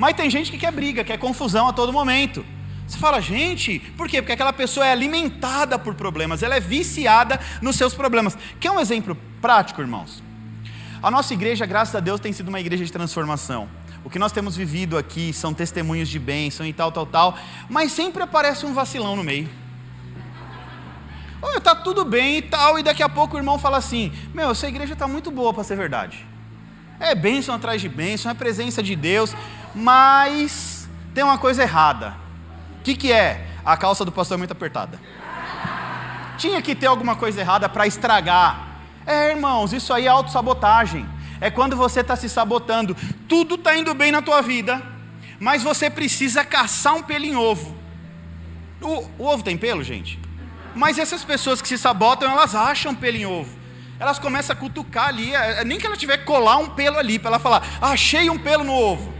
Mas tem gente que quer briga, quer confusão a todo momento. Você fala, gente, por quê? Porque aquela pessoa é alimentada por problemas, ela é viciada nos seus problemas. Quer um exemplo prático, irmãos? A nossa igreja, graças a Deus, tem sido uma igreja de transformação. O que nós temos vivido aqui são testemunhos de bênção e tal, tal, tal, mas sempre aparece um vacilão no meio. Olha, tá tudo bem e tal, e daqui a pouco o irmão fala assim: Meu, essa igreja está muito boa para ser verdade. É bênção atrás de bênção, é presença de Deus, mas tem uma coisa errada. O que, que é? A calça do pastor é muito apertada. Tinha que ter alguma coisa errada para estragar. É, irmãos, isso aí é autossabotagem é quando você está se sabotando. Tudo está indo bem na tua vida, mas você precisa caçar um pelo em ovo. O, o, ovo tem pelo, gente? Mas essas pessoas que se sabotam, elas acham pelo em ovo. Elas começam a cutucar ali, é, é nem que ela tiver que colar um pelo ali, para ela falar, achei um pelo no ovo.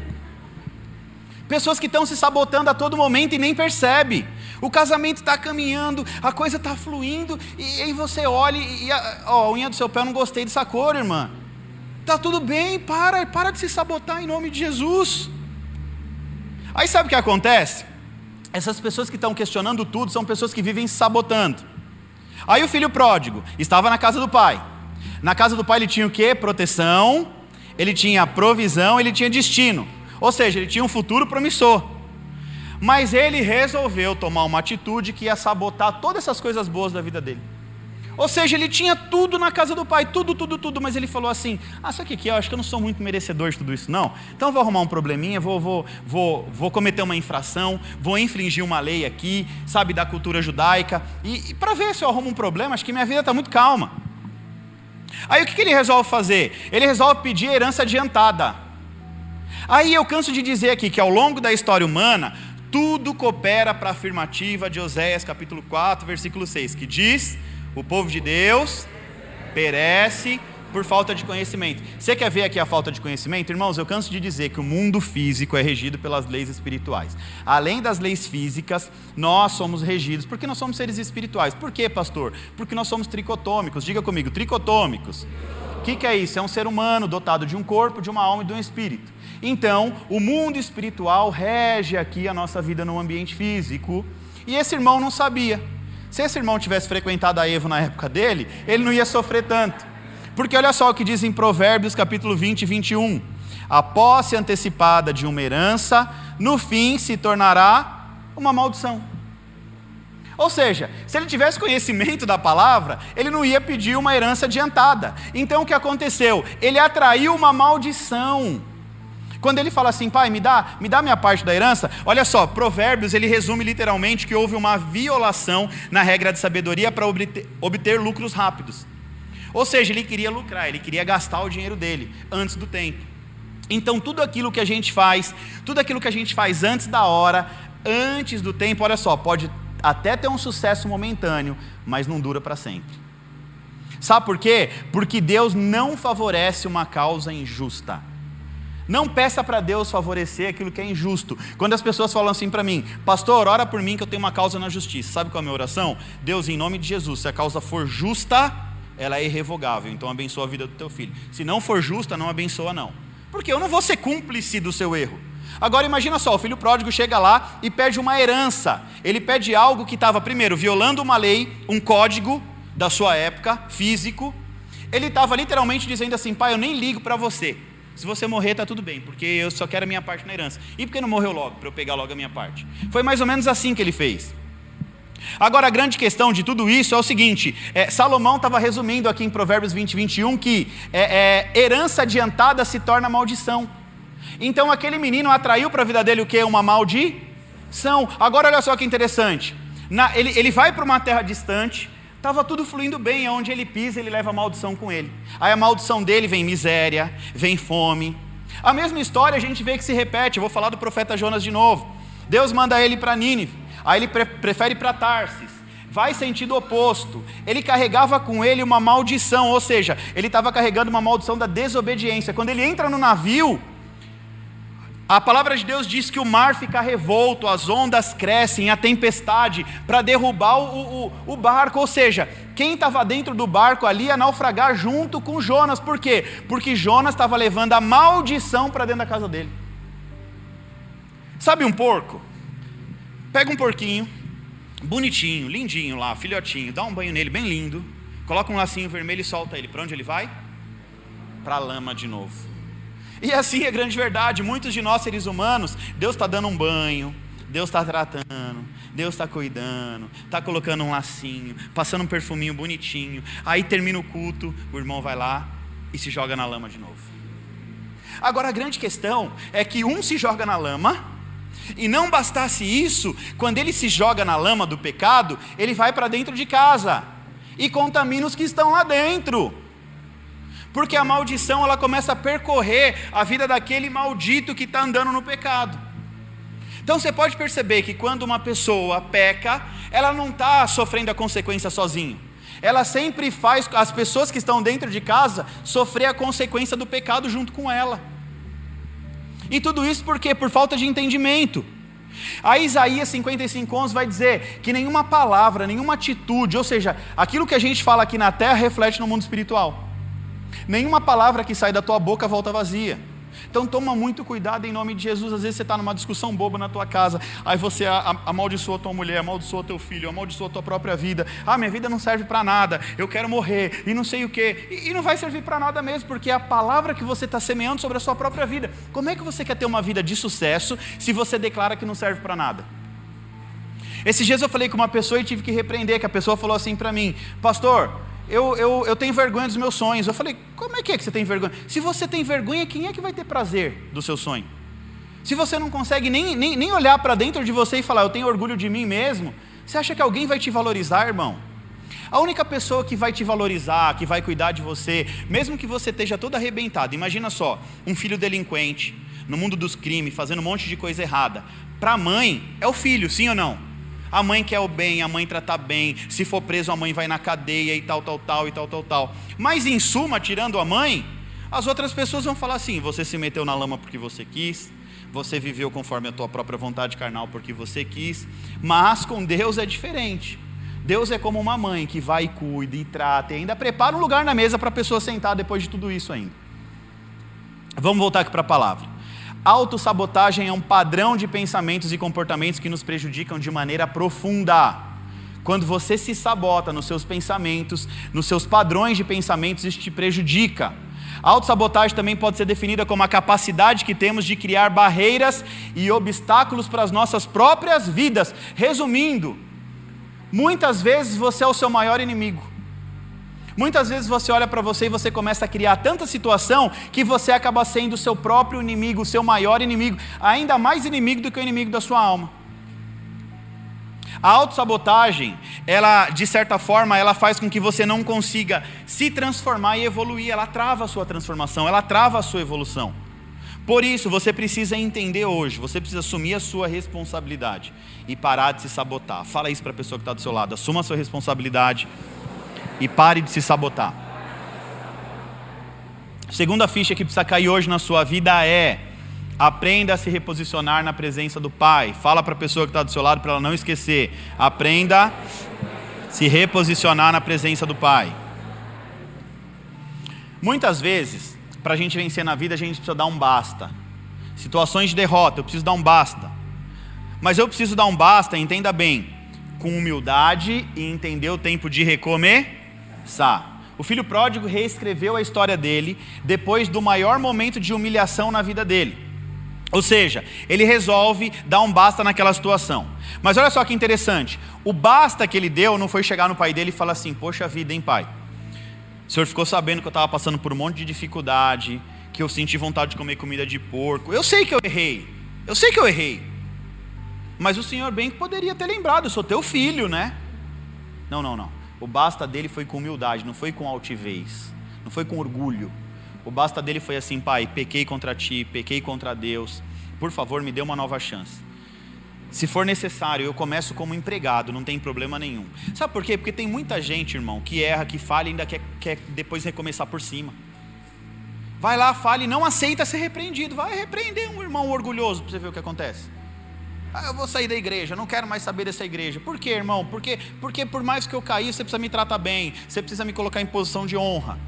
Pessoas que estão se sabotando a todo momento e nem percebe. O casamento está caminhando, a coisa está fluindo, e aí você olha e a, ó, unha do seu pé, eu não gostei dessa cor, irmã. Tá tudo bem, para, para de se sabotar em nome de Jesus. Aí sabe o que acontece? Essas pessoas que estão questionando tudo são pessoas que vivem se sabotando. Aí o filho pródigo estava na casa do pai. Na casa do pai ele tinha o quê? Proteção, ele tinha provisão, ele tinha destino. Ou seja, ele tinha um futuro promissor. Mas ele resolveu tomar uma atitude que ia sabotar todas essas coisas boas da vida dele. Ou seja, ele tinha tudo na casa do pai, tudo, tudo, tudo, mas ele falou assim: Ah, sabe o que é? Eu acho que eu não sou muito merecedor de tudo isso, não. Então vou arrumar um probleminha, vou, vou, vou, vou cometer uma infração, vou infringir uma lei aqui, sabe, da cultura judaica, e, e para ver se eu arrumo um problema, acho que minha vida está muito calma. Aí o que, que ele resolve fazer? Ele resolve pedir herança adiantada. Aí eu canso de dizer aqui que ao longo da história humana, tudo coopera para a afirmativa de Oséias capítulo 4, versículo 6, que diz o povo de Deus perece por falta de conhecimento. Você quer ver aqui a falta de conhecimento? Irmãos, eu canso de dizer que o mundo físico é regido pelas leis espirituais. Além das leis físicas, nós somos regidos porque nós somos seres espirituais. Por quê, pastor? Porque nós somos tricotômicos. Diga comigo, tricotômicos. O que, que é isso? É um ser humano dotado de um corpo, de uma alma e de um espírito. Então, o mundo espiritual rege aqui a nossa vida no ambiente físico. E esse irmão não sabia. Se esse irmão tivesse frequentado a Evo na época dele, ele não ia sofrer tanto. Porque olha só o que diz em Provérbios capítulo 20 e 21. A posse antecipada de uma herança, no fim se tornará uma maldição. Ou seja, se ele tivesse conhecimento da palavra, ele não ia pedir uma herança adiantada. Então o que aconteceu? Ele atraiu uma maldição. Quando ele fala assim, pai, me dá, me dá minha parte da herança, olha só, Provérbios ele resume literalmente que houve uma violação na regra de sabedoria para obter, obter lucros rápidos. Ou seja, ele queria lucrar, ele queria gastar o dinheiro dele antes do tempo. Então, tudo aquilo que a gente faz, tudo aquilo que a gente faz antes da hora, antes do tempo, olha só, pode até ter um sucesso momentâneo, mas não dura para sempre. Sabe por quê? Porque Deus não favorece uma causa injusta. Não peça para Deus favorecer aquilo que é injusto. Quando as pessoas falam assim para mim, pastor, ora por mim que eu tenho uma causa na justiça. Sabe qual é a minha oração? Deus, em nome de Jesus, se a causa for justa, ela é irrevogável. Então abençoa a vida do teu filho. Se não for justa, não abençoa não. Porque eu não vou ser cúmplice do seu erro. Agora imagina só, o filho pródigo chega lá e pede uma herança. Ele pede algo que estava, primeiro, violando uma lei, um código da sua época, físico. Ele estava literalmente dizendo assim: pai, eu nem ligo para você. Se você morrer, está tudo bem, porque eu só quero a minha parte na herança. E por que não morreu logo, para eu pegar logo a minha parte? Foi mais ou menos assim que ele fez. Agora, a grande questão de tudo isso é o seguinte: é, Salomão estava resumindo aqui em Provérbios 20, 21 que é, é, herança adiantada se torna maldição. Então, aquele menino atraiu para a vida dele o que? Uma maldição. Agora, olha só que interessante: Na, ele, ele vai para uma terra distante, Estava tudo fluindo bem, aonde ele pisa, ele leva a maldição com ele. Aí a maldição dele vem miséria, vem fome. A mesma história a gente vê que se repete. Eu vou falar do profeta Jonas de novo. Deus manda ele para Nínive, aí ele pre prefere para Tarsis. Vai sentido oposto. Ele carregava com ele uma maldição, ou seja, ele estava carregando uma maldição da desobediência. Quando ele entra no navio, a palavra de Deus diz que o mar fica revolto, as ondas crescem, a tempestade, para derrubar o, o, o, barco. Ou seja, quem estava dentro do barco ali ia naufragar junto com Jonas. Por quê? Porque Jonas estava levando a maldição para dentro da casa dele. Sabe um porco? Pega um porquinho, bonitinho, lindinho lá, filhotinho, dá um banho nele bem lindo, coloca um lacinho vermelho e solta ele. Para onde ele vai? Para a lama de novo. E assim é grande verdade. Muitos de nós, seres humanos, Deus está dando um banho, Deus está tratando, Deus está cuidando, está colocando um lacinho, passando um perfuminho bonitinho. Aí termina o culto, o irmão vai lá e se joga na lama de novo. Agora a grande questão é que um se joga na lama, e não bastasse isso, quando ele se joga na lama do pecado, ele vai para dentro de casa e contamina os que estão lá dentro. Porque a maldição ela começa a percorrer a vida daquele maldito que está andando no pecado. Então você pode perceber que quando uma pessoa peca, ela não está sofrendo a consequência sozinho. Ela sempre faz as pessoas que estão dentro de casa sofrer a consequência do pecado junto com ela. E tudo isso por quê? Por falta de entendimento. A Isaías 55:11 vai dizer que nenhuma palavra, nenhuma atitude, ou seja, aquilo que a gente fala aqui na terra reflete no mundo espiritual. Nenhuma palavra que sai da tua boca volta vazia. Então toma muito cuidado em nome de Jesus. Às vezes você está numa discussão boba na tua casa, aí você amaldiçoa tua mulher, amaldiçoa teu filho, amaldiçoa tua própria vida. Ah, minha vida não serve para nada, eu quero morrer e não sei o que. E, e não vai servir para nada mesmo, porque é a palavra que você está semeando sobre a sua própria vida. Como é que você quer ter uma vida de sucesso se você declara que não serve para nada? Esses dias eu falei com uma pessoa e tive que repreender, que a pessoa falou assim para mim, pastor, eu, eu, eu tenho vergonha dos meus sonhos. Eu falei, como é que é que você tem vergonha? Se você tem vergonha, quem é que vai ter prazer do seu sonho? Se você não consegue nem, nem, nem olhar para dentro de você e falar, eu tenho orgulho de mim mesmo, você acha que alguém vai te valorizar, irmão? A única pessoa que vai te valorizar, que vai cuidar de você, mesmo que você esteja todo arrebentado, imagina só, um filho delinquente, no mundo dos crimes, fazendo um monte de coisa errada. Para a mãe, é o filho, sim ou não? A mãe quer o bem, a mãe trata bem. Se for preso, a mãe vai na cadeia e tal, tal, tal e tal, tal, tal. Mas em suma, tirando a mãe, as outras pessoas vão falar assim: você se meteu na lama porque você quis, você viveu conforme a tua própria vontade carnal porque você quis. Mas com Deus é diferente. Deus é como uma mãe que vai e cuida e trata e ainda prepara um lugar na mesa para a pessoa sentar depois de tudo isso ainda. Vamos voltar aqui para a palavra. Autossabotagem é um padrão de pensamentos e comportamentos que nos prejudicam de maneira profunda. Quando você se sabota nos seus pensamentos, nos seus padrões de pensamentos, isso te prejudica. Autossabotagem também pode ser definida como a capacidade que temos de criar barreiras e obstáculos para as nossas próprias vidas. Resumindo, muitas vezes você é o seu maior inimigo. Muitas vezes você olha para você e você começa a criar tanta situação que você acaba sendo o seu próprio inimigo, o seu maior inimigo, ainda mais inimigo do que o inimigo da sua alma. A autossabotagem, ela, de certa forma, ela faz com que você não consiga se transformar e evoluir, ela trava a sua transformação, ela trava a sua evolução. Por isso, você precisa entender hoje, você precisa assumir a sua responsabilidade e parar de se sabotar. Fala isso para a pessoa que está do seu lado, assuma a sua responsabilidade e pare de se sabotar. Segunda ficha que precisa cair hoje na sua vida é aprenda a se reposicionar na presença do Pai. Fala para a pessoa que está do seu lado para ela não esquecer. Aprenda a se reposicionar na presença do Pai. Muitas vezes, para a gente vencer na vida, a gente precisa dar um basta. Situações de derrota, eu preciso dar um basta. Mas eu preciso dar um basta, entenda bem, com humildade e entender o tempo de recomer Sá. O filho pródigo reescreveu a história dele depois do maior momento de humilhação na vida dele. Ou seja, ele resolve dar um basta naquela situação. Mas olha só que interessante: o basta que ele deu não foi chegar no pai dele e falar assim: Poxa vida, hein, pai? O senhor ficou sabendo que eu estava passando por um monte de dificuldade, que eu senti vontade de comer comida de porco. Eu sei que eu errei. Eu sei que eu errei. Mas o senhor bem que poderia ter lembrado: eu sou teu filho, né? Não, não, não. O basta dele foi com humildade, não foi com altivez, não foi com orgulho. O basta dele foi assim, pai, pequei contra ti, pequei contra Deus. Por favor, me dê uma nova chance. Se for necessário, eu começo como empregado, não tem problema nenhum. Sabe por quê? Porque tem muita gente, irmão, que erra, que falha e ainda quer, quer depois recomeçar por cima. Vai lá, fale não aceita ser repreendido. Vai repreender um irmão orgulhoso para você ver o que acontece. Ah, eu vou sair da igreja, não quero mais saber dessa igreja. Por quê, irmão? Porque, porque por mais que eu caí, você precisa me tratar bem, você precisa me colocar em posição de honra.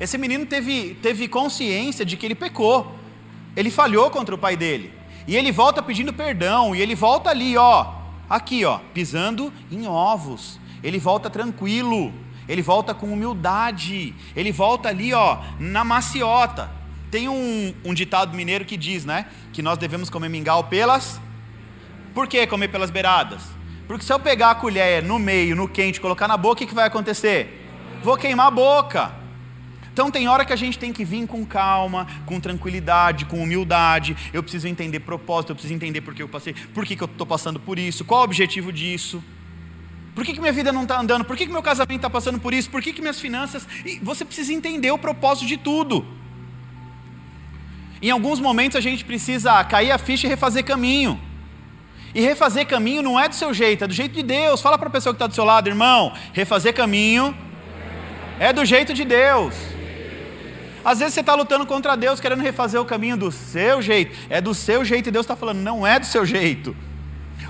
Esse menino teve, teve consciência de que ele pecou, ele falhou contra o pai dele. E ele volta pedindo perdão, e ele volta ali, ó, aqui, ó, pisando em ovos. Ele volta tranquilo, ele volta com humildade, ele volta ali, ó, na maciota. Tem um, um ditado mineiro que diz, né, que nós devemos comer mingau pelas. Por que comer pelas beiradas? Porque se eu pegar a colher no meio, no quente, colocar na boca, o que vai acontecer? Vou queimar a boca. Então tem hora que a gente tem que vir com calma, com tranquilidade, com humildade. Eu preciso entender propósito, eu preciso entender por que eu passei, por que, que eu estou passando por isso, qual o objetivo disso. Por que, que minha vida não está andando? Por que, que meu casamento está passando por isso? Por que, que minhas finanças. E você precisa entender o propósito de tudo. Em alguns momentos a gente precisa cair a ficha e refazer caminho. E refazer caminho não é do seu jeito, é do jeito de Deus. Fala para a pessoa que está do seu lado, irmão, refazer caminho é do jeito de Deus. Às vezes você está lutando contra Deus, querendo refazer o caminho do seu jeito. É do seu jeito e Deus está falando, não é do seu jeito.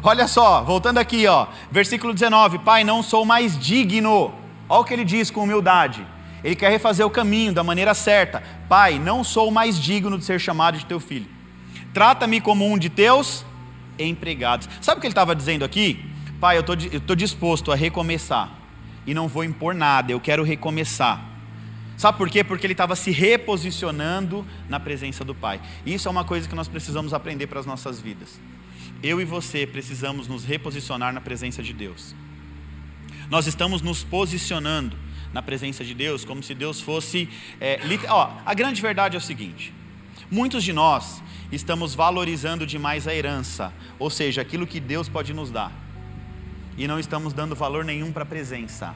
Olha só, voltando aqui, ó, versículo 19: Pai, não sou mais digno. Olha o que ele diz com humildade. Ele quer refazer o caminho da maneira certa. Pai, não sou mais digno de ser chamado de teu filho. Trata-me como um de teus empregados. Sabe o que ele estava dizendo aqui? Pai, eu estou disposto a recomeçar e não vou impor nada, eu quero recomeçar. Sabe por quê? Porque ele estava se reposicionando na presença do Pai. Isso é uma coisa que nós precisamos aprender para as nossas vidas. Eu e você precisamos nos reposicionar na presença de Deus. Nós estamos nos posicionando na presença de Deus como se Deus fosse. É, ó, a grande verdade é o seguinte: muitos de nós estamos valorizando demais a herança, ou seja, aquilo que Deus pode nos dar, e não estamos dando valor nenhum para a presença.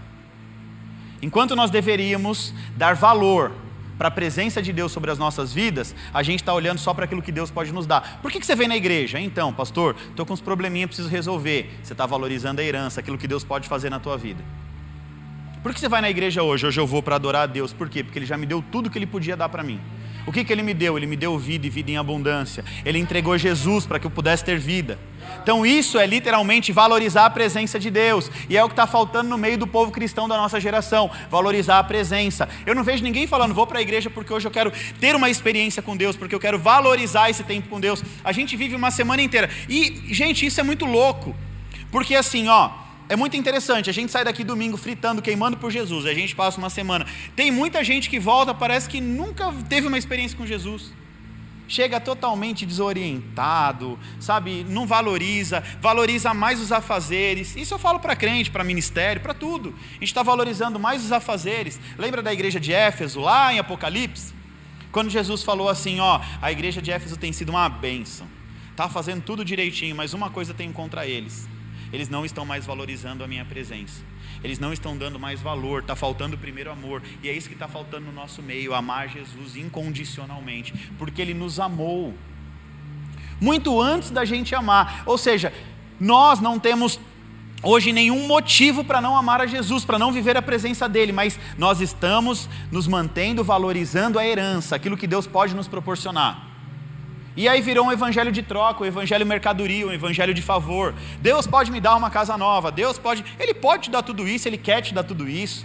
Enquanto nós deveríamos dar valor para a presença de Deus sobre as nossas vidas, a gente está olhando só para aquilo que Deus pode nos dar. Por que, que você vem na igreja? Então, pastor, estou com uns probleminhas, preciso resolver. Você está valorizando a herança, aquilo que Deus pode fazer na tua vida. Por que você vai na igreja hoje? Hoje eu vou para adorar a Deus. Por quê? Porque Ele já me deu tudo que Ele podia dar para mim. O que, que Ele me deu? Ele me deu vida e vida em abundância. Ele entregou Jesus para que eu pudesse ter vida. Então, isso é literalmente valorizar a presença de Deus, e é o que está faltando no meio do povo cristão da nossa geração: valorizar a presença. Eu não vejo ninguém falando, vou para a igreja porque hoje eu quero ter uma experiência com Deus, porque eu quero valorizar esse tempo com Deus. A gente vive uma semana inteira, e, gente, isso é muito louco, porque assim, ó, é muito interessante, a gente sai daqui domingo fritando, queimando por Jesus, a gente passa uma semana. Tem muita gente que volta, parece que nunca teve uma experiência com Jesus chega totalmente desorientado, sabe? Não valoriza, valoriza mais os afazeres. Isso eu falo para crente, para ministério, para tudo. A gente está valorizando mais os afazeres. Lembra da igreja de Éfeso, lá em Apocalipse? Quando Jesus falou assim: Ó, a igreja de Éfeso tem sido uma bênção, está fazendo tudo direitinho, mas uma coisa tem contra eles: eles não estão mais valorizando a minha presença. Eles não estão dando mais valor, está faltando o primeiro amor, e é isso que está faltando no nosso meio: amar Jesus incondicionalmente, porque Ele nos amou, muito antes da gente amar, ou seja, nós não temos hoje nenhum motivo para não amar a Jesus, para não viver a presença dele, mas nós estamos nos mantendo valorizando a herança, aquilo que Deus pode nos proporcionar. E aí virou um evangelho de troca, um evangelho mercadoria, um evangelho de favor. Deus pode me dar uma casa nova, Deus pode, Ele pode te dar tudo isso, Ele quer te dar tudo isso.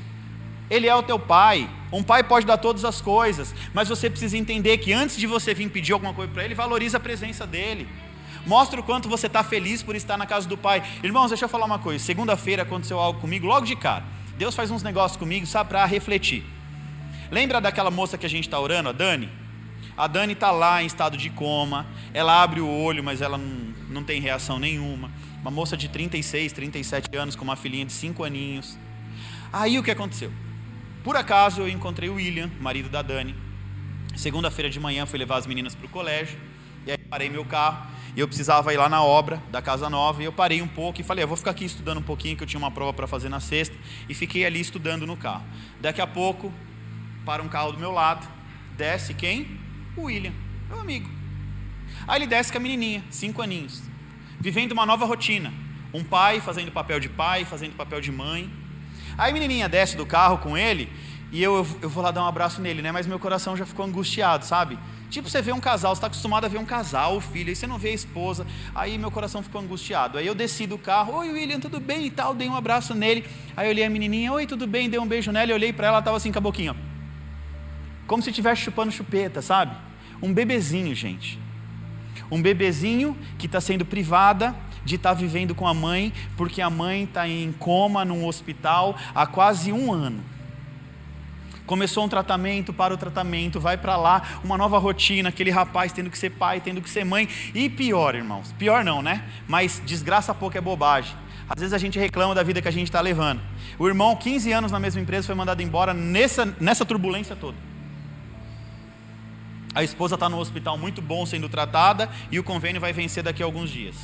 Ele é o teu pai. Um pai pode dar todas as coisas, mas você precisa entender que antes de você vir pedir alguma coisa para Ele, valoriza a presença dele. Mostra o quanto você está feliz por estar na casa do pai. Irmãos, deixa eu falar uma coisa. Segunda-feira aconteceu algo comigo, logo de cara. Deus faz uns negócios comigo, sabe, para refletir. Lembra daquela moça que a gente está orando, a Dani? A Dani está lá em estado de coma, ela abre o olho, mas ela não, não tem reação nenhuma. Uma moça de 36, 37 anos, com uma filhinha de 5 aninhos. Aí o que aconteceu? Por acaso eu encontrei o William, marido da Dani. Segunda-feira de manhã fui levar as meninas para o colégio. E aí parei meu carro. E eu precisava ir lá na obra da Casa Nova. E eu parei um pouco e falei: eu vou ficar aqui estudando um pouquinho, que eu tinha uma prova para fazer na sexta. E fiquei ali estudando no carro. Daqui a pouco, para um carro do meu lado. Desce quem? O William, meu amigo. Aí ele desce com a menininha, cinco aninhos, vivendo uma nova rotina. Um pai fazendo papel de pai, fazendo papel de mãe. Aí a menininha desce do carro com ele e eu, eu vou lá dar um abraço nele, né? Mas meu coração já ficou angustiado, sabe? Tipo, você vê um casal, você está acostumado a ver um casal, o filho, aí você não vê a esposa, aí meu coração ficou angustiado. Aí eu desci do carro, oi William, tudo bem e tal, dei um abraço nele. Aí eu olhei a menininha, oi, tudo bem, dei um beijo nela, e olhei para ela, ela estava assim com a boquinha, como se estivesse chupando chupeta, sabe? Um bebezinho, gente. Um bebezinho que está sendo privada de estar tá vivendo com a mãe, porque a mãe está em coma num hospital há quase um ano. Começou um tratamento, para o tratamento, vai para lá, uma nova rotina, aquele rapaz tendo que ser pai, tendo que ser mãe. E pior, irmãos, pior não, né? Mas desgraça pouco é bobagem. Às vezes a gente reclama da vida que a gente está levando. O irmão, 15 anos na mesma empresa, foi mandado embora nessa, nessa turbulência toda. A esposa está no hospital muito bom sendo tratada e o convênio vai vencer daqui a alguns dias.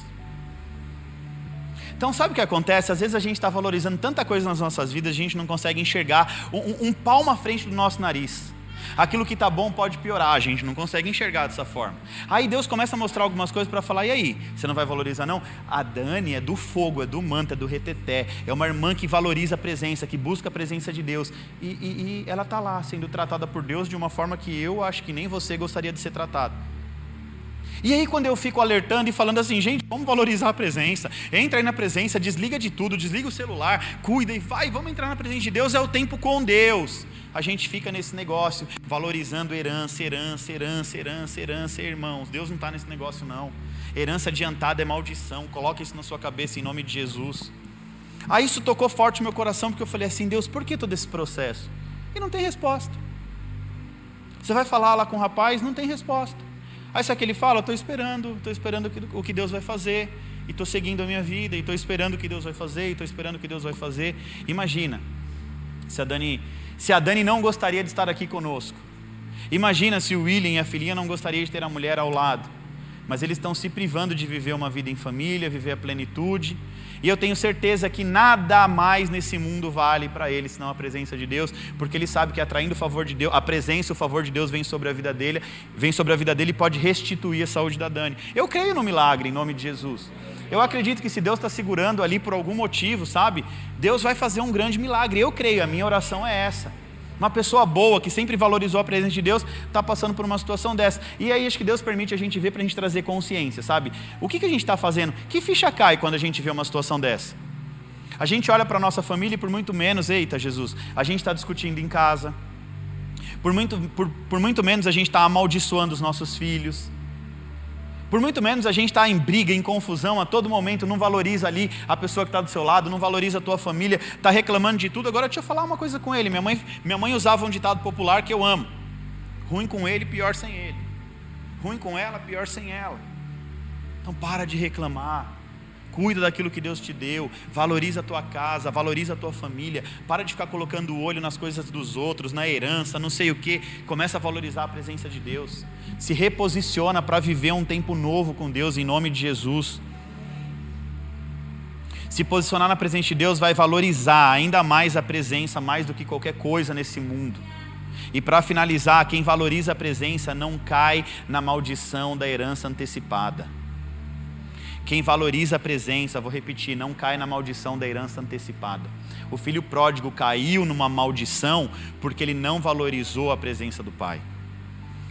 Então, sabe o que acontece? Às vezes a gente está valorizando tanta coisa nas nossas vidas, a gente não consegue enxergar um, um palmo à frente do nosso nariz. Aquilo que está bom pode piorar, a gente não consegue enxergar dessa forma. Aí Deus começa a mostrar algumas coisas para falar: e aí? Você não vai valorizar, não? A Dani é do fogo, é do manto, é do reteté. É uma irmã que valoriza a presença, que busca a presença de Deus. E, e, e ela está lá sendo tratada por Deus de uma forma que eu acho que nem você gostaria de ser tratado. E aí, quando eu fico alertando e falando assim, gente, vamos valorizar a presença, entra aí na presença, desliga de tudo, desliga o celular, cuida e vai, vamos entrar na presença de Deus, é o tempo com Deus. A gente fica nesse negócio, valorizando herança, herança, herança, herança, herança, irmãos. Deus não está nesse negócio, não. Herança adiantada é maldição, coloca isso na sua cabeça em nome de Jesus. Aí isso tocou forte no meu coração, porque eu falei assim, Deus, por que todo esse processo? E não tem resposta. Você vai falar lá com o rapaz, não tem resposta. Aí sabe que ele fala? Estou esperando, estou esperando o que Deus vai fazer, e estou seguindo a minha vida, e estou esperando o que Deus vai fazer, e estou esperando o que Deus vai fazer. Imagina, se a Dani, se a Dani não gostaria de estar aqui conosco. Imagina se o William e a filhinha não gostariam de ter a mulher ao lado. Mas eles estão se privando de viver uma vida em família, viver a plenitude. E eu tenho certeza que nada mais nesse mundo vale para ele senão a presença de Deus, porque ele sabe que atraindo o favor de Deus, a presença, o favor de Deus vem sobre a vida dele, vem sobre a vida dele e pode restituir a saúde da Dani. Eu creio no milagre em nome de Jesus. Eu acredito que se Deus está segurando ali por algum motivo, sabe? Deus vai fazer um grande milagre. Eu creio, a minha oração é essa. Uma pessoa boa, que sempre valorizou a presença de Deus, está passando por uma situação dessa. E aí acho que Deus permite a gente ver para a gente trazer consciência, sabe? O que, que a gente está fazendo? Que ficha cai quando a gente vê uma situação dessa? A gente olha para a nossa família e por muito menos, eita Jesus, a gente está discutindo em casa. Por muito, por, por muito menos a gente está amaldiçoando os nossos filhos. Por muito menos a gente está em briga, em confusão a todo momento, não valoriza ali a pessoa que está do seu lado, não valoriza a tua família, está reclamando de tudo. Agora deixa eu falar uma coisa com ele. Minha mãe, minha mãe usava um ditado popular que eu amo: ruim com ele, pior sem ele. Ruim com ela, pior sem ela. Então para de reclamar. Cuida daquilo que Deus te deu, valoriza a tua casa, valoriza a tua família, para de ficar colocando o olho nas coisas dos outros, na herança, não sei o que, começa a valorizar a presença de Deus. Se reposiciona para viver um tempo novo com Deus em nome de Jesus. Se posicionar na presença de Deus vai valorizar ainda mais a presença, mais do que qualquer coisa nesse mundo. E para finalizar, quem valoriza a presença não cai na maldição da herança antecipada. Quem valoriza a presença, vou repetir, não cai na maldição da herança antecipada. O filho pródigo caiu numa maldição porque ele não valorizou a presença do pai.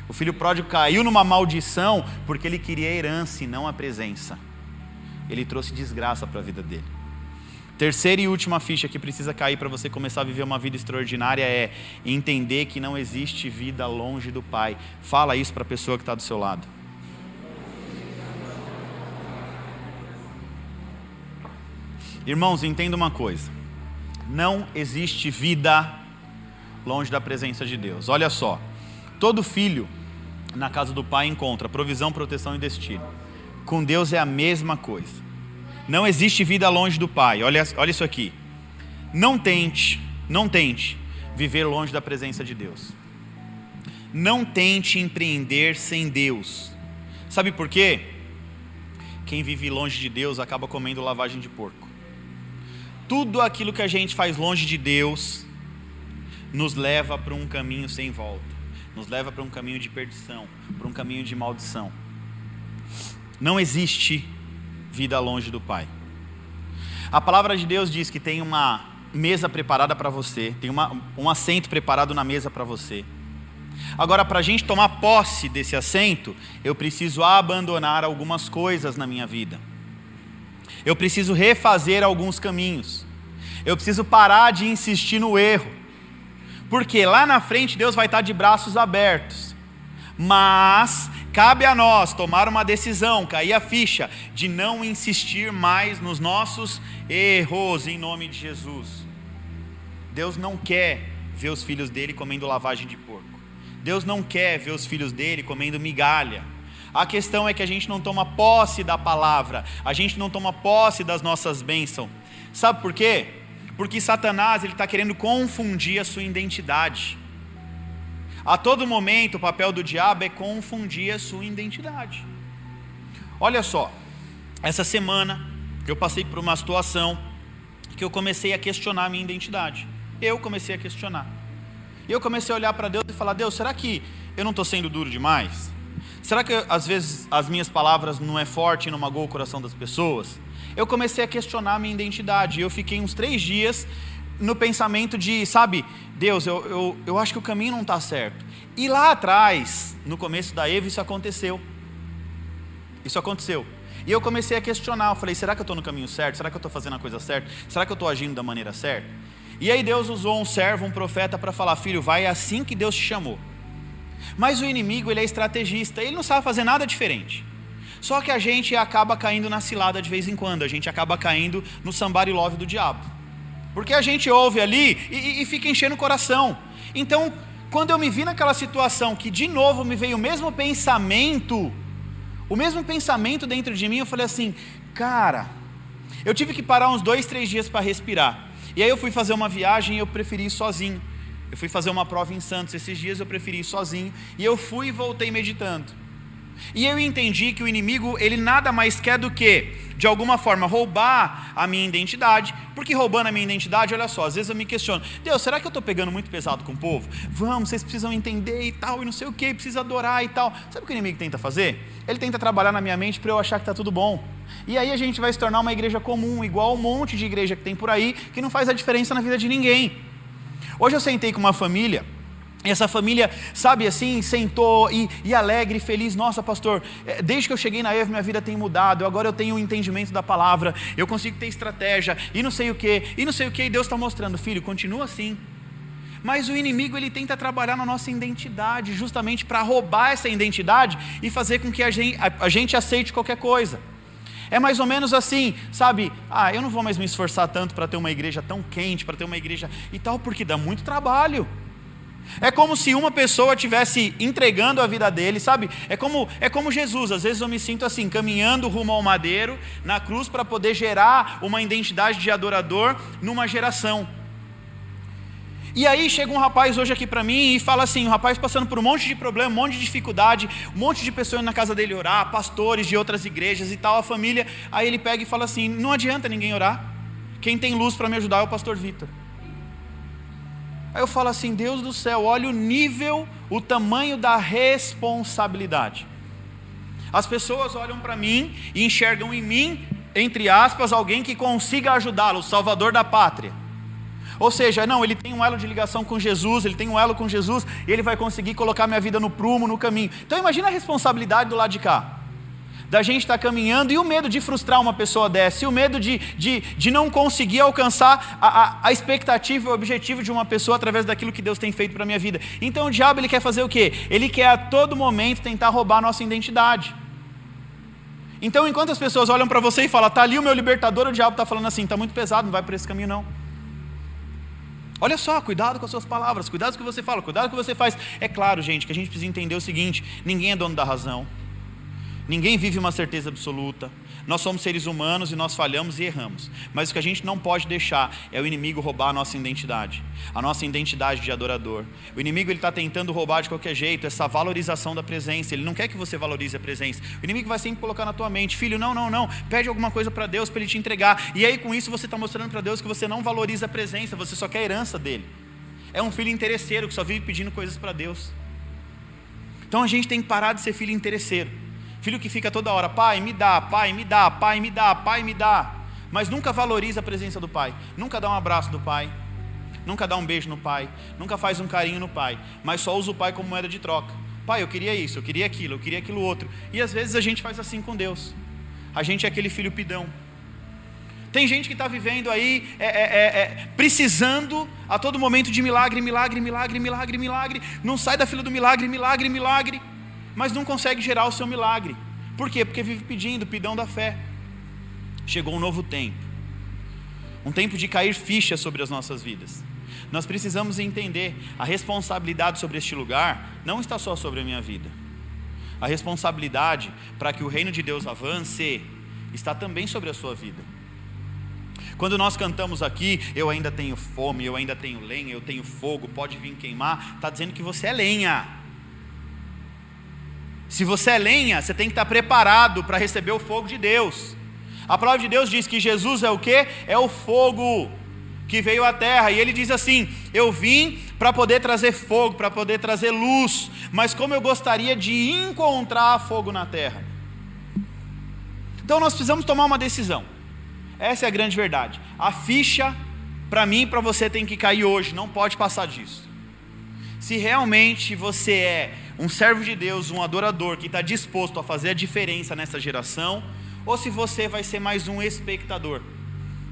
O filho pródigo caiu numa maldição porque ele queria a herança e não a presença. Ele trouxe desgraça para a vida dele. Terceira e última ficha que precisa cair para você começar a viver uma vida extraordinária é entender que não existe vida longe do Pai. Fala isso para a pessoa que está do seu lado. Irmãos, entenda uma coisa: não existe vida longe da presença de Deus. Olha só, todo filho na casa do pai encontra provisão, proteção e destino. Com Deus é a mesma coisa. Não existe vida longe do pai. Olha, olha isso aqui. Não tente, não tente viver longe da presença de Deus. Não tente empreender sem Deus. Sabe por quê? Quem vive longe de Deus acaba comendo lavagem de porco tudo aquilo que a gente faz longe de Deus nos leva para um caminho sem volta, nos leva para um caminho de perdição, para um caminho de maldição. Não existe vida longe do Pai. A palavra de Deus diz que tem uma mesa preparada para você, tem uma, um assento preparado na mesa para você. Agora, para a gente tomar posse desse assento, eu preciso abandonar algumas coisas na minha vida. Eu preciso refazer alguns caminhos. Eu preciso parar de insistir no erro. Porque lá na frente Deus vai estar de braços abertos. Mas Cabe a nós tomar uma decisão, cair a ficha, de não insistir mais nos nossos erros, em nome de Jesus. Deus não quer ver os filhos dele comendo lavagem de porco. Deus não quer ver os filhos dele comendo migalha. A questão é que a gente não toma posse da palavra, a gente não toma posse das nossas bênçãos. Sabe por quê? Porque Satanás ele está querendo confundir a sua identidade. A todo momento, o papel do diabo é confundir a sua identidade. Olha só, essa semana eu passei por uma situação que eu comecei a questionar a minha identidade. Eu comecei a questionar. Eu comecei a olhar para Deus e falar: Deus, será que eu não estou sendo duro demais? Será que às vezes as minhas palavras não é forte e não magoam o coração das pessoas? Eu comecei a questionar a minha identidade. Eu fiquei uns três dias no pensamento de, sabe, Deus, eu, eu, eu acho que o caminho não está certo. E lá atrás, no começo da Eva, isso aconteceu. Isso aconteceu. E eu comecei a questionar. Eu falei: será que eu estou no caminho certo? Será que eu estou fazendo a coisa certa? Será que eu estou agindo da maneira certa? E aí Deus usou um servo, um profeta, para falar: filho, vai assim que Deus te chamou. Mas o inimigo, ele é estrategista, ele não sabe fazer nada diferente. Só que a gente acaba caindo na cilada de vez em quando, a gente acaba caindo no somebody love do diabo. Porque a gente ouve ali e, e fica enchendo o coração. Então, quando eu me vi naquela situação que de novo me veio o mesmo pensamento, o mesmo pensamento dentro de mim, eu falei assim, cara, eu tive que parar uns dois, três dias para respirar. E aí eu fui fazer uma viagem e eu preferi ir sozinho. Eu fui fazer uma prova em Santos esses dias, eu preferi ir sozinho. E eu fui e voltei meditando. E eu entendi que o inimigo, ele nada mais quer do que, de alguma forma, roubar a minha identidade, porque roubando a minha identidade, olha só, às vezes eu me questiono, Deus, será que eu estou pegando muito pesado com o povo? Vamos, vocês precisam entender e tal, e não sei o que, precisa adorar e tal. Sabe o que o inimigo tenta fazer? Ele tenta trabalhar na minha mente para eu achar que está tudo bom. E aí a gente vai se tornar uma igreja comum, igual um monte de igreja que tem por aí, que não faz a diferença na vida de ninguém. Hoje eu sentei com uma família, e essa família, sabe assim, sentou e, e, alegre, feliz. Nossa, pastor, é, desde que eu cheguei na EV, minha vida tem mudado. Agora eu tenho o um entendimento da palavra. Eu consigo ter estratégia e não sei o que, e não sei o que. E Deus está mostrando, filho, continua assim. Mas o inimigo ele tenta trabalhar na nossa identidade, justamente para roubar essa identidade e fazer com que a gente, a, a gente aceite qualquer coisa. É mais ou menos assim, sabe? Ah, eu não vou mais me esforçar tanto para ter uma igreja tão quente, para ter uma igreja e tal, porque dá muito trabalho. É como se uma pessoa tivesse entregando a vida dele, sabe? É como, é como Jesus. Às vezes eu me sinto assim, caminhando rumo ao madeiro, na cruz, para poder gerar uma identidade de adorador numa geração. E aí chega um rapaz hoje aqui para mim e fala assim, um rapaz passando por um monte de problema, um monte de dificuldade, um monte de pessoas na casa dele orar, pastores de outras igrejas e tal, a família. Aí ele pega e fala assim: não adianta ninguém orar. Quem tem luz para me ajudar é o pastor Vitor. Aí eu falo assim: Deus do céu, olha o nível, o tamanho da responsabilidade. As pessoas olham para mim e enxergam em mim, entre aspas, alguém que consiga ajudá-lo, o salvador da pátria. Ou seja, não, ele tem um elo de ligação com Jesus, ele tem um elo com Jesus, e ele vai conseguir colocar minha vida no prumo, no caminho. Então imagina a responsabilidade do lado de cá. Da gente estar tá caminhando e o medo de frustrar uma pessoa dessa, e o medo de, de, de não conseguir alcançar a, a, a expectativa e o objetivo de uma pessoa através daquilo que Deus tem feito para a minha vida. Então o diabo ele quer fazer o quê? Ele quer a todo momento tentar roubar a nossa identidade. Então, enquanto as pessoas olham para você e falam, está ali o meu libertador, o diabo está falando assim, está muito pesado, não vai por esse caminho não. Olha só, cuidado com as suas palavras, cuidado com o que você fala, cuidado com o que você faz. É claro, gente, que a gente precisa entender o seguinte: ninguém é dono da razão. Ninguém vive uma certeza absoluta. Nós somos seres humanos e nós falhamos e erramos. Mas o que a gente não pode deixar é o inimigo roubar a nossa identidade, a nossa identidade de adorador. O inimigo ele está tentando roubar de qualquer jeito essa valorização da presença. Ele não quer que você valorize a presença. O inimigo vai sempre colocar na tua mente, filho, não, não, não. Pede alguma coisa para Deus para ele te entregar. E aí com isso você está mostrando para Deus que você não valoriza a presença, você só quer a herança dele. É um filho interesseiro que só vive pedindo coisas para Deus. Então a gente tem que parar de ser filho interesseiro. Filho que fica toda hora, pai, me dá, pai, me dá, pai, me dá, pai, me dá. Mas nunca valoriza a presença do pai. Nunca dá um abraço do pai. Nunca dá um beijo no pai. Nunca faz um carinho no pai. Mas só usa o pai como moeda de troca. Pai, eu queria isso, eu queria aquilo, eu queria aquilo outro. E às vezes a gente faz assim com Deus. A gente é aquele filho pidão. Tem gente que está vivendo aí, é, é, é, é, precisando a todo momento de milagre, milagre, milagre, milagre, milagre. Não sai da fila do milagre, milagre, milagre. Mas não consegue gerar o seu milagre. Por quê? Porque vive pedindo, pidão da fé. Chegou um novo tempo. Um tempo de cair fichas sobre as nossas vidas. Nós precisamos entender a responsabilidade sobre este lugar não está só sobre a minha vida. A responsabilidade para que o reino de Deus avance está também sobre a sua vida. Quando nós cantamos aqui, eu ainda tenho fome, eu ainda tenho lenha, eu tenho fogo, pode vir queimar, está dizendo que você é lenha. Se você é lenha, você tem que estar preparado para receber o fogo de Deus. A palavra de Deus diz que Jesus é o que? É o fogo que veio à terra. E ele diz assim: Eu vim para poder trazer fogo, para poder trazer luz, mas como eu gostaria de encontrar fogo na terra. Então nós precisamos tomar uma decisão. Essa é a grande verdade. A ficha para mim e para você tem que cair hoje, não pode passar disso. Se realmente você é um servo de Deus, um adorador que está disposto a fazer a diferença nessa geração, ou se você vai ser mais um espectador.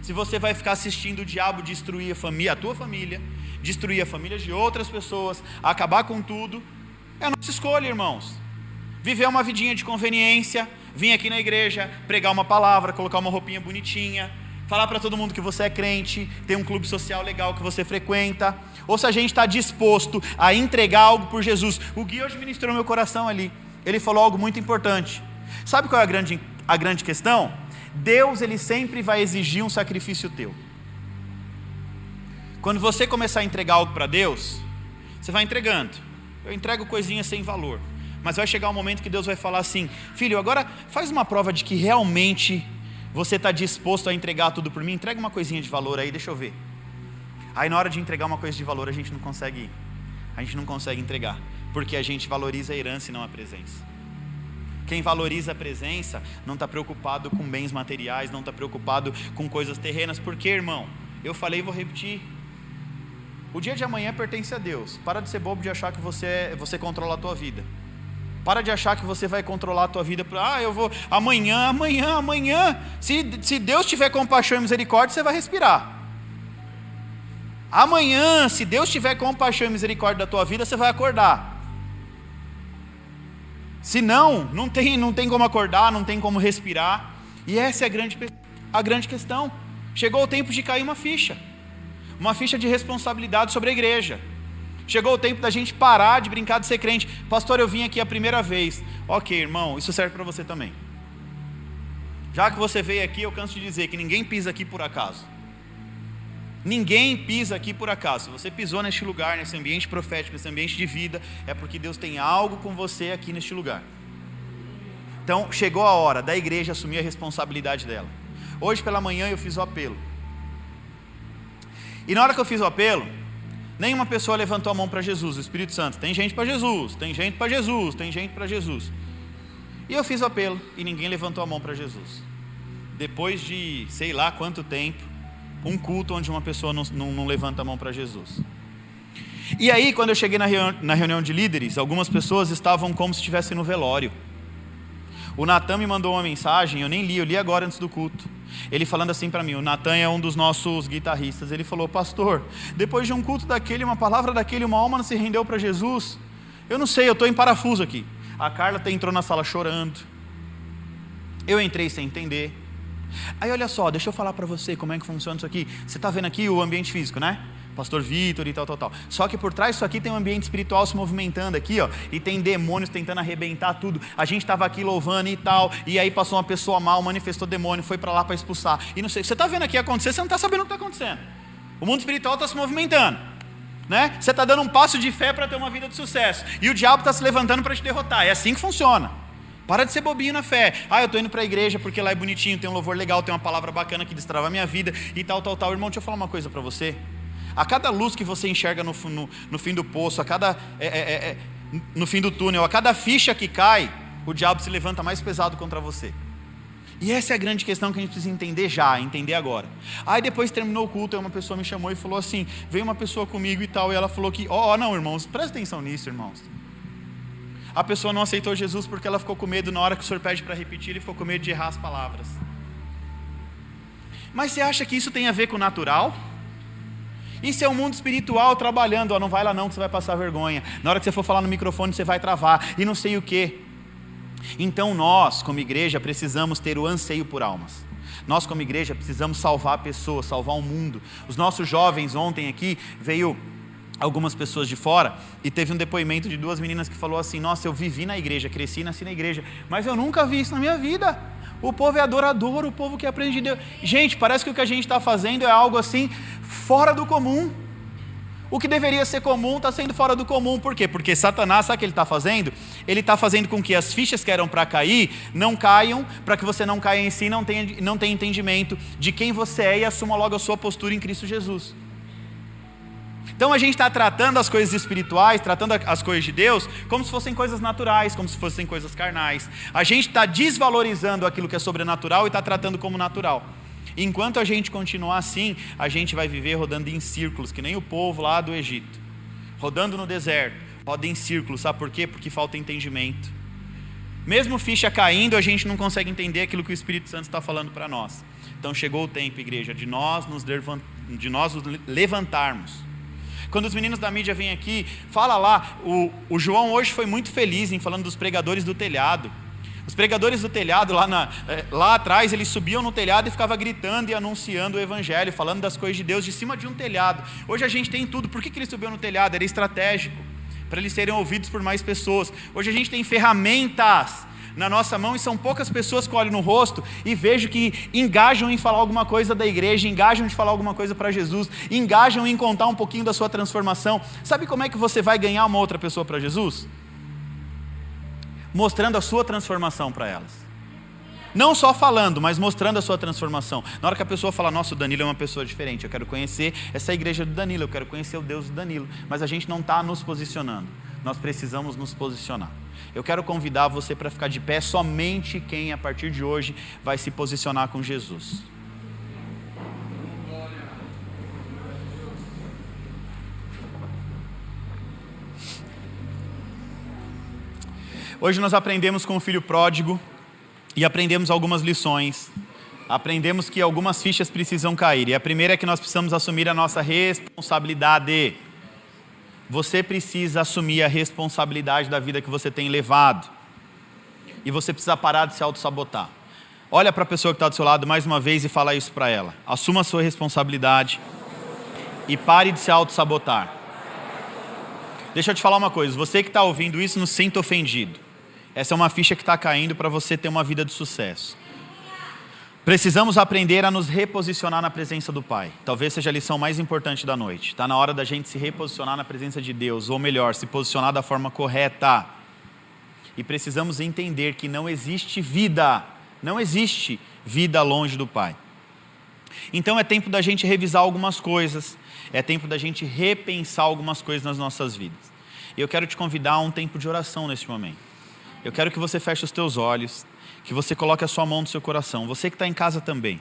Se você vai ficar assistindo o diabo destruir a família, a tua família, destruir a família de outras pessoas, acabar com tudo, é a nossa escolha, irmãos. Viver uma vidinha de conveniência, vir aqui na igreja, pregar uma palavra, colocar uma roupinha bonitinha, falar para todo mundo que você é crente, tem um clube social legal que você frequenta, ou se a gente está disposto a entregar algo por Jesus. O Gui hoje ministrou meu coração ali. Ele falou algo muito importante. Sabe qual é a grande, a grande questão? Deus ele sempre vai exigir um sacrifício teu. Quando você começar a entregar algo para Deus, você vai entregando. Eu entrego coisinhas sem valor. Mas vai chegar um momento que Deus vai falar assim: Filho, agora faz uma prova de que realmente você está disposto a entregar tudo por mim. Entrega uma coisinha de valor aí, deixa eu ver. Aí na hora de entregar uma coisa de valor, a gente não consegue. A gente não consegue entregar, porque a gente valoriza a herança e não a presença. Quem valoriza a presença não está preocupado com bens materiais, não está preocupado com coisas terrenas. Porque, irmão, eu falei e vou repetir. O dia de amanhã pertence a Deus. Para de ser bobo de achar que você, você controla a tua vida. Para de achar que você vai controlar a tua vida. Ah, eu vou amanhã, amanhã, amanhã. Se, se Deus tiver compaixão e misericórdia, você vai respirar. Amanhã, se Deus tiver compaixão e misericórdia da tua vida, você vai acordar. Se não, não tem, não tem como acordar, não tem como respirar. E essa é a grande, a grande questão. Chegou o tempo de cair uma ficha. Uma ficha de responsabilidade sobre a igreja. Chegou o tempo da gente parar de brincar de ser crente. Pastor, eu vim aqui a primeira vez. Ok, irmão, isso serve para você também. Já que você veio aqui, eu canso de dizer que ninguém pisa aqui por acaso. Ninguém pisa aqui por acaso. Se você pisou neste lugar, nesse ambiente profético, nesse ambiente de vida, é porque Deus tem algo com você aqui neste lugar. Então, chegou a hora da igreja assumir a responsabilidade dela. Hoje pela manhã eu fiz o apelo. E na hora que eu fiz o apelo, nenhuma pessoa levantou a mão para Jesus, o Espírito Santo. Tem gente para Jesus, tem gente para Jesus, tem gente para Jesus. E eu fiz o apelo e ninguém levantou a mão para Jesus. Depois de sei lá quanto tempo, um culto onde uma pessoa não, não, não levanta a mão para Jesus. E aí, quando eu cheguei na, na reunião de líderes, algumas pessoas estavam como se estivessem no velório. O Natan me mandou uma mensagem, eu nem li, eu li agora antes do culto. Ele falando assim para mim, o Natan é um dos nossos guitarristas. Ele falou: Pastor, depois de um culto daquele, uma palavra daquele, uma alma se rendeu para Jesus. Eu não sei, eu estou em parafuso aqui. A Carla entrou na sala chorando. Eu entrei sem entender. Aí olha só, deixa eu falar para você como é que funciona isso aqui. Você está vendo aqui o ambiente físico, né? Pastor Vitor e tal, tal, tal. Só que por trás disso aqui tem um ambiente espiritual se movimentando aqui, ó, e tem demônios tentando arrebentar tudo. A gente estava aqui louvando e tal, e aí passou uma pessoa mal, manifestou demônio, foi para lá para expulsar. E não sei, você está vendo aqui acontecer, você não está sabendo o que está acontecendo. O mundo espiritual está se movimentando. Né? Você está dando um passo de fé para ter uma vida de sucesso. E o diabo está se levantando para te derrotar. É assim que funciona. Para de ser bobinho na fé. Ah, eu estou indo para a igreja porque lá é bonitinho, tem um louvor legal, tem uma palavra bacana que destrava a minha vida e tal, tal, tal. Irmão, deixa eu falar uma coisa para você. A cada luz que você enxerga no, no, no fim do poço, a cada é, é, é, é, no fim do túnel, a cada ficha que cai, o diabo se levanta mais pesado contra você. E essa é a grande questão que a gente precisa entender já, entender agora. Aí depois terminou o culto, uma pessoa me chamou e falou assim: veio uma pessoa comigo e tal, e ela falou que, ó, oh, não, irmãos, presta atenção nisso, irmãos. A pessoa não aceitou Jesus porque ela ficou com medo na hora que o senhor pede para repetir, ele ficou com medo de errar as palavras. Mas você acha que isso tem a ver com o natural? Isso é o um mundo espiritual trabalhando. Ó, não vai lá não que você vai passar vergonha. Na hora que você for falar no microfone, você vai travar. E não sei o que. Então nós, como igreja, precisamos ter o anseio por almas. Nós, como igreja, precisamos salvar pessoas, salvar o mundo. Os nossos jovens ontem aqui veio algumas pessoas de fora e teve um depoimento de duas meninas que falou assim: "Nossa, eu vivi na igreja, cresci nasci na igreja, mas eu nunca vi isso na minha vida". O povo é adorador, o povo que aprende de Deus. Gente, parece que o que a gente está fazendo é algo assim fora do comum. O que deveria ser comum está sendo fora do comum. Por quê? Porque Satanás, sabe o que ele está fazendo? Ele está fazendo com que as fichas que eram para cair não caiam, para que você não caia em si, não tenha, não tenha entendimento de quem você é e assuma logo a sua postura em Cristo Jesus. Então a gente está tratando as coisas espirituais, tratando as coisas de Deus, como se fossem coisas naturais, como se fossem coisas carnais. A gente está desvalorizando aquilo que é sobrenatural e está tratando como natural. Enquanto a gente continuar assim, a gente vai viver rodando em círculos, que nem o povo lá do Egito, rodando no deserto, roda em círculos, sabe por quê? Porque falta entendimento. Mesmo ficha caindo, a gente não consegue entender aquilo que o Espírito Santo está falando para nós. Então chegou o tempo, igreja, de nós nos, de nós nos levantarmos. Quando os meninos da mídia vêm aqui, fala lá, o, o João hoje foi muito feliz em falando dos pregadores do telhado. Os pregadores do telhado, lá, na, eh, lá atrás, eles subiam no telhado e ficavam gritando e anunciando o evangelho, falando das coisas de Deus de cima de um telhado. Hoje a gente tem tudo. Por que, que eles subiam no telhado? Era estratégico, para eles serem ouvidos por mais pessoas. Hoje a gente tem ferramentas na nossa mão e são poucas pessoas que olham no rosto e vejo que engajam em falar alguma coisa da igreja, engajam em falar alguma coisa para Jesus, engajam em contar um pouquinho da sua transformação. Sabe como é que você vai ganhar uma outra pessoa para Jesus? Mostrando a sua transformação para elas. Não só falando, mas mostrando a sua transformação. Na hora que a pessoa fala, nossa, o Danilo é uma pessoa diferente, eu quero conhecer essa igreja do Danilo, eu quero conhecer o Deus do Danilo. Mas a gente não está nos posicionando, nós precisamos nos posicionar. Eu quero convidar você para ficar de pé, somente quem a partir de hoje vai se posicionar com Jesus. Hoje nós aprendemos com o filho pródigo e aprendemos algumas lições. Aprendemos que algumas fichas precisam cair. E a primeira é que nós precisamos assumir a nossa responsabilidade. Você precisa assumir a responsabilidade da vida que você tem levado. E você precisa parar de se auto-sabotar. Olha para a pessoa que está do seu lado mais uma vez e fala isso para ela. Assuma a sua responsabilidade e pare de se auto-sabotar. Deixa eu te falar uma coisa: você que está ouvindo isso, não se sinta ofendido. Essa é uma ficha que está caindo para você ter uma vida de sucesso. Precisamos aprender a nos reposicionar na presença do Pai. Talvez seja a lição mais importante da noite. Está na hora da gente se reposicionar na presença de Deus, ou melhor, se posicionar da forma correta. E precisamos entender que não existe vida, não existe vida longe do Pai. Então é tempo da gente revisar algumas coisas, é tempo da gente repensar algumas coisas nas nossas vidas. E eu quero te convidar a um tempo de oração neste momento. Eu quero que você feche os teus olhos, que você coloque a sua mão no seu coração. Você que está em casa também.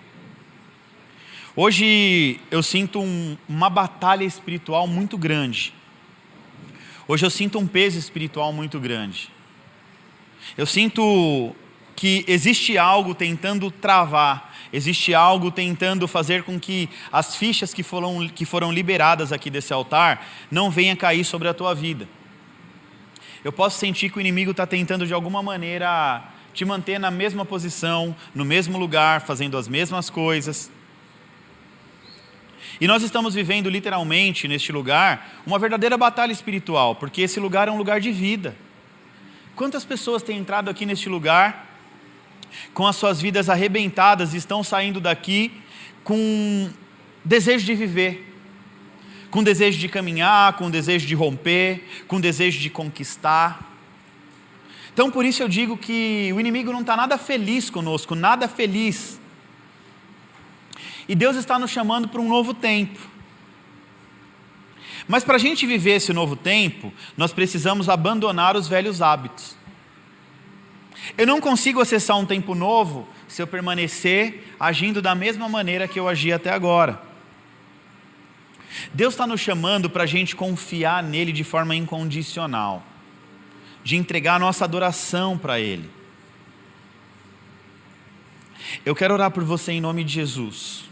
Hoje eu sinto um, uma batalha espiritual muito grande. Hoje eu sinto um peso espiritual muito grande. Eu sinto que existe algo tentando travar, existe algo tentando fazer com que as fichas que foram, que foram liberadas aqui desse altar não venham cair sobre a tua vida eu posso sentir que o inimigo está tentando de alguma maneira te manter na mesma posição, no mesmo lugar, fazendo as mesmas coisas. E nós estamos vivendo literalmente neste lugar uma verdadeira batalha espiritual, porque esse lugar é um lugar de vida. Quantas pessoas têm entrado aqui neste lugar com as suas vidas arrebentadas e estão saindo daqui com desejo de viver, com desejo de caminhar, com desejo de romper, com desejo de conquistar. Então, por isso eu digo que o inimigo não está nada feliz conosco, nada feliz. E Deus está nos chamando para um novo tempo. Mas para a gente viver esse novo tempo, nós precisamos abandonar os velhos hábitos. Eu não consigo acessar um tempo novo se eu permanecer agindo da mesma maneira que eu agi até agora. Deus está nos chamando para a gente confiar nele de forma incondicional, de entregar a nossa adoração para Ele. Eu quero orar por você em nome de Jesus.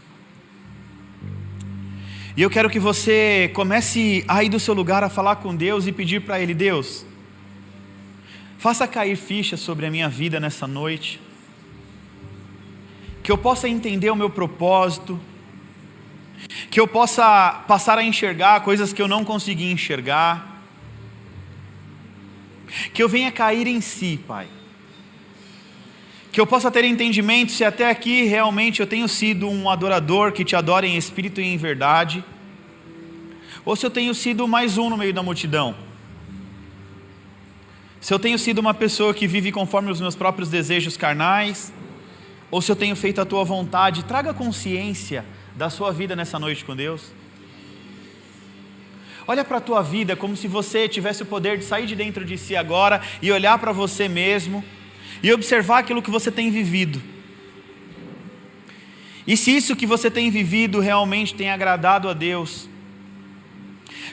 E eu quero que você comece a ir do seu lugar a falar com Deus e pedir para Ele: Deus, faça cair fichas sobre a minha vida nessa noite, que eu possa entender o meu propósito, que eu possa passar a enxergar coisas que eu não consegui enxergar, que eu venha cair em si, Pai. Que eu possa ter entendimento se até aqui realmente eu tenho sido um adorador que te adora em espírito e em verdade, ou se eu tenho sido mais um no meio da multidão. Se eu tenho sido uma pessoa que vive conforme os meus próprios desejos carnais, ou se eu tenho feito a tua vontade, traga consciência da sua vida nessa noite com Deus. Olha para a tua vida como se você tivesse o poder de sair de dentro de si agora e olhar para você mesmo e observar aquilo que você tem vivido. E se isso que você tem vivido realmente tem agradado a Deus,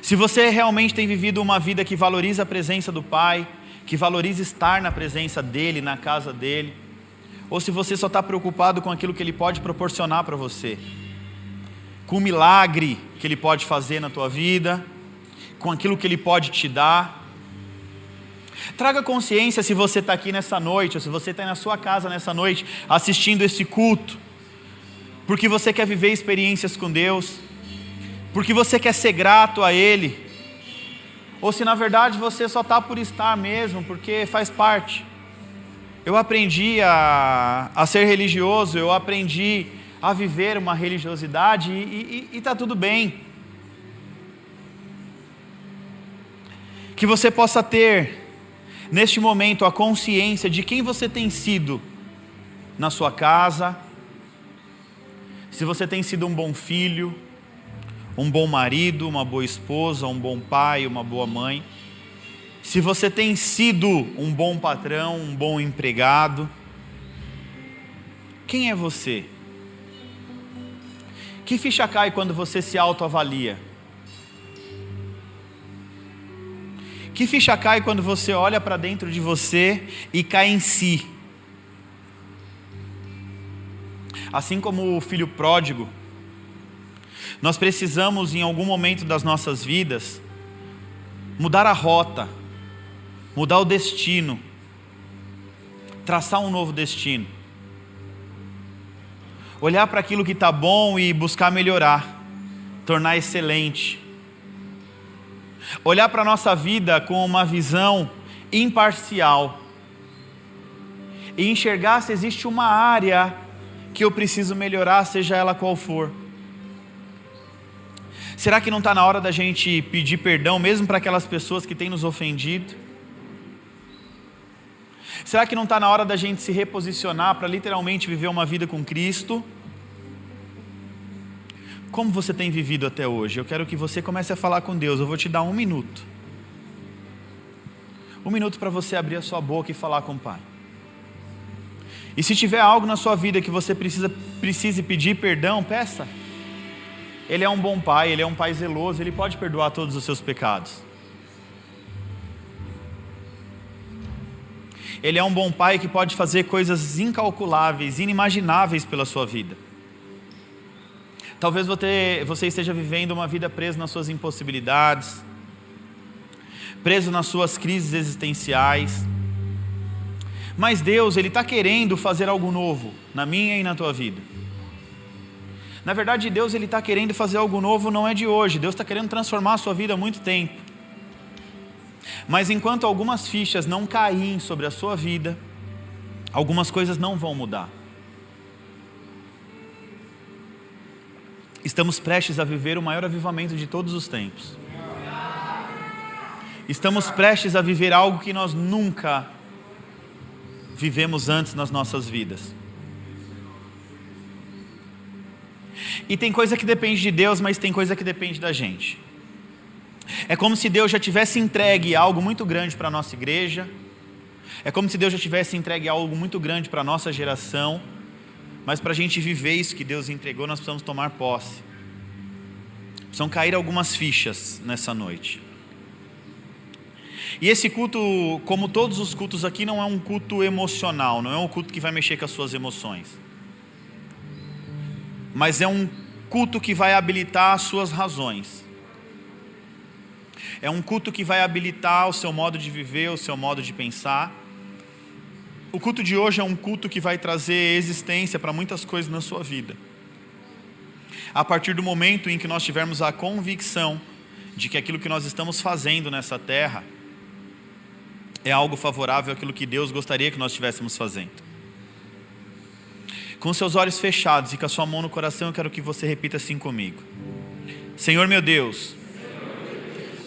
se você realmente tem vivido uma vida que valoriza a presença do Pai, que valoriza estar na presença dEle, na casa dEle, ou se você só está preocupado com aquilo que Ele pode proporcionar para você, com o milagre que Ele pode fazer na tua vida, com aquilo que Ele pode te dar. Traga consciência se você está aqui nessa noite, ou se você está na sua casa nessa noite, assistindo esse culto, porque você quer viver experiências com Deus, porque você quer ser grato a Ele, ou se na verdade você só está por estar mesmo, porque faz parte. Eu aprendi a, a ser religioso, eu aprendi a viver uma religiosidade e está tudo bem. Que você possa ter, neste momento, a consciência de quem você tem sido na sua casa, se você tem sido um bom filho, um bom marido, uma boa esposa, um bom pai, uma boa mãe, se você tem sido um bom patrão, um bom empregado, quem é você? Que ficha cai quando você se autoavalia? Que ficha cai quando você olha para dentro de você e cai em si? Assim como o filho pródigo, nós precisamos, em algum momento das nossas vidas, mudar a rota, mudar o destino, traçar um novo destino olhar para aquilo que está bom e buscar melhorar, tornar excelente. Olhar para a nossa vida com uma visão imparcial e enxergar se existe uma área que eu preciso melhorar, seja ela qual for. Será que não está na hora da gente pedir perdão, mesmo para aquelas pessoas que têm nos ofendido? Será que não está na hora da gente se reposicionar para literalmente viver uma vida com Cristo? Como você tem vivido até hoje? Eu quero que você comece a falar com Deus. Eu vou te dar um minuto. Um minuto para você abrir a sua boca e falar com o Pai. E se tiver algo na sua vida que você precisa precise pedir perdão, peça. Ele é um bom pai, ele é um pai zeloso, ele pode perdoar todos os seus pecados. Ele é um bom pai que pode fazer coisas incalculáveis, inimagináveis pela sua vida. Talvez você, esteja vivendo uma vida presa nas suas impossibilidades, preso nas suas crises existenciais. Mas Deus, Ele está querendo fazer algo novo na minha e na tua vida. Na verdade, Deus Ele está querendo fazer algo novo não é de hoje. Deus está querendo transformar a sua vida há muito tempo. Mas enquanto algumas fichas não caírem sobre a sua vida, algumas coisas não vão mudar. estamos prestes a viver o maior avivamento de todos os tempos. Estamos prestes a viver algo que nós nunca vivemos antes nas nossas vidas. E tem coisa que depende de Deus, mas tem coisa que depende da gente. É como se Deus já tivesse entregue algo muito grande para a nossa igreja. É como se Deus já tivesse entregue algo muito grande para a nossa geração mas para a gente viver isso que Deus entregou, nós precisamos tomar posse. Precisam cair algumas fichas nessa noite. E esse culto, como todos os cultos aqui, não é um culto emocional, não é um culto que vai mexer com as suas emoções. Mas é um culto que vai habilitar as suas razões. É um culto que vai habilitar o seu modo de viver, o seu modo de pensar. O culto de hoje é um culto que vai trazer existência para muitas coisas na sua vida. A partir do momento em que nós tivermos a convicção de que aquilo que nós estamos fazendo nessa terra é algo favorável àquilo que Deus gostaria que nós estivéssemos fazendo. Com seus olhos fechados e com a sua mão no coração, eu quero que você repita assim comigo: Senhor meu Deus,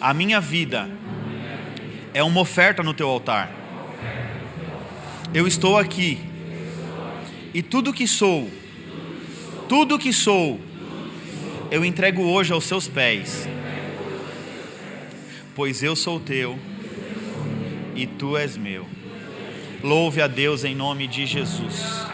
a minha vida é uma oferta no teu altar. Eu estou aqui e tudo que sou, tudo que sou, eu entrego hoje aos seus pés, pois eu sou teu e tu és meu. Louve a Deus em nome de Jesus.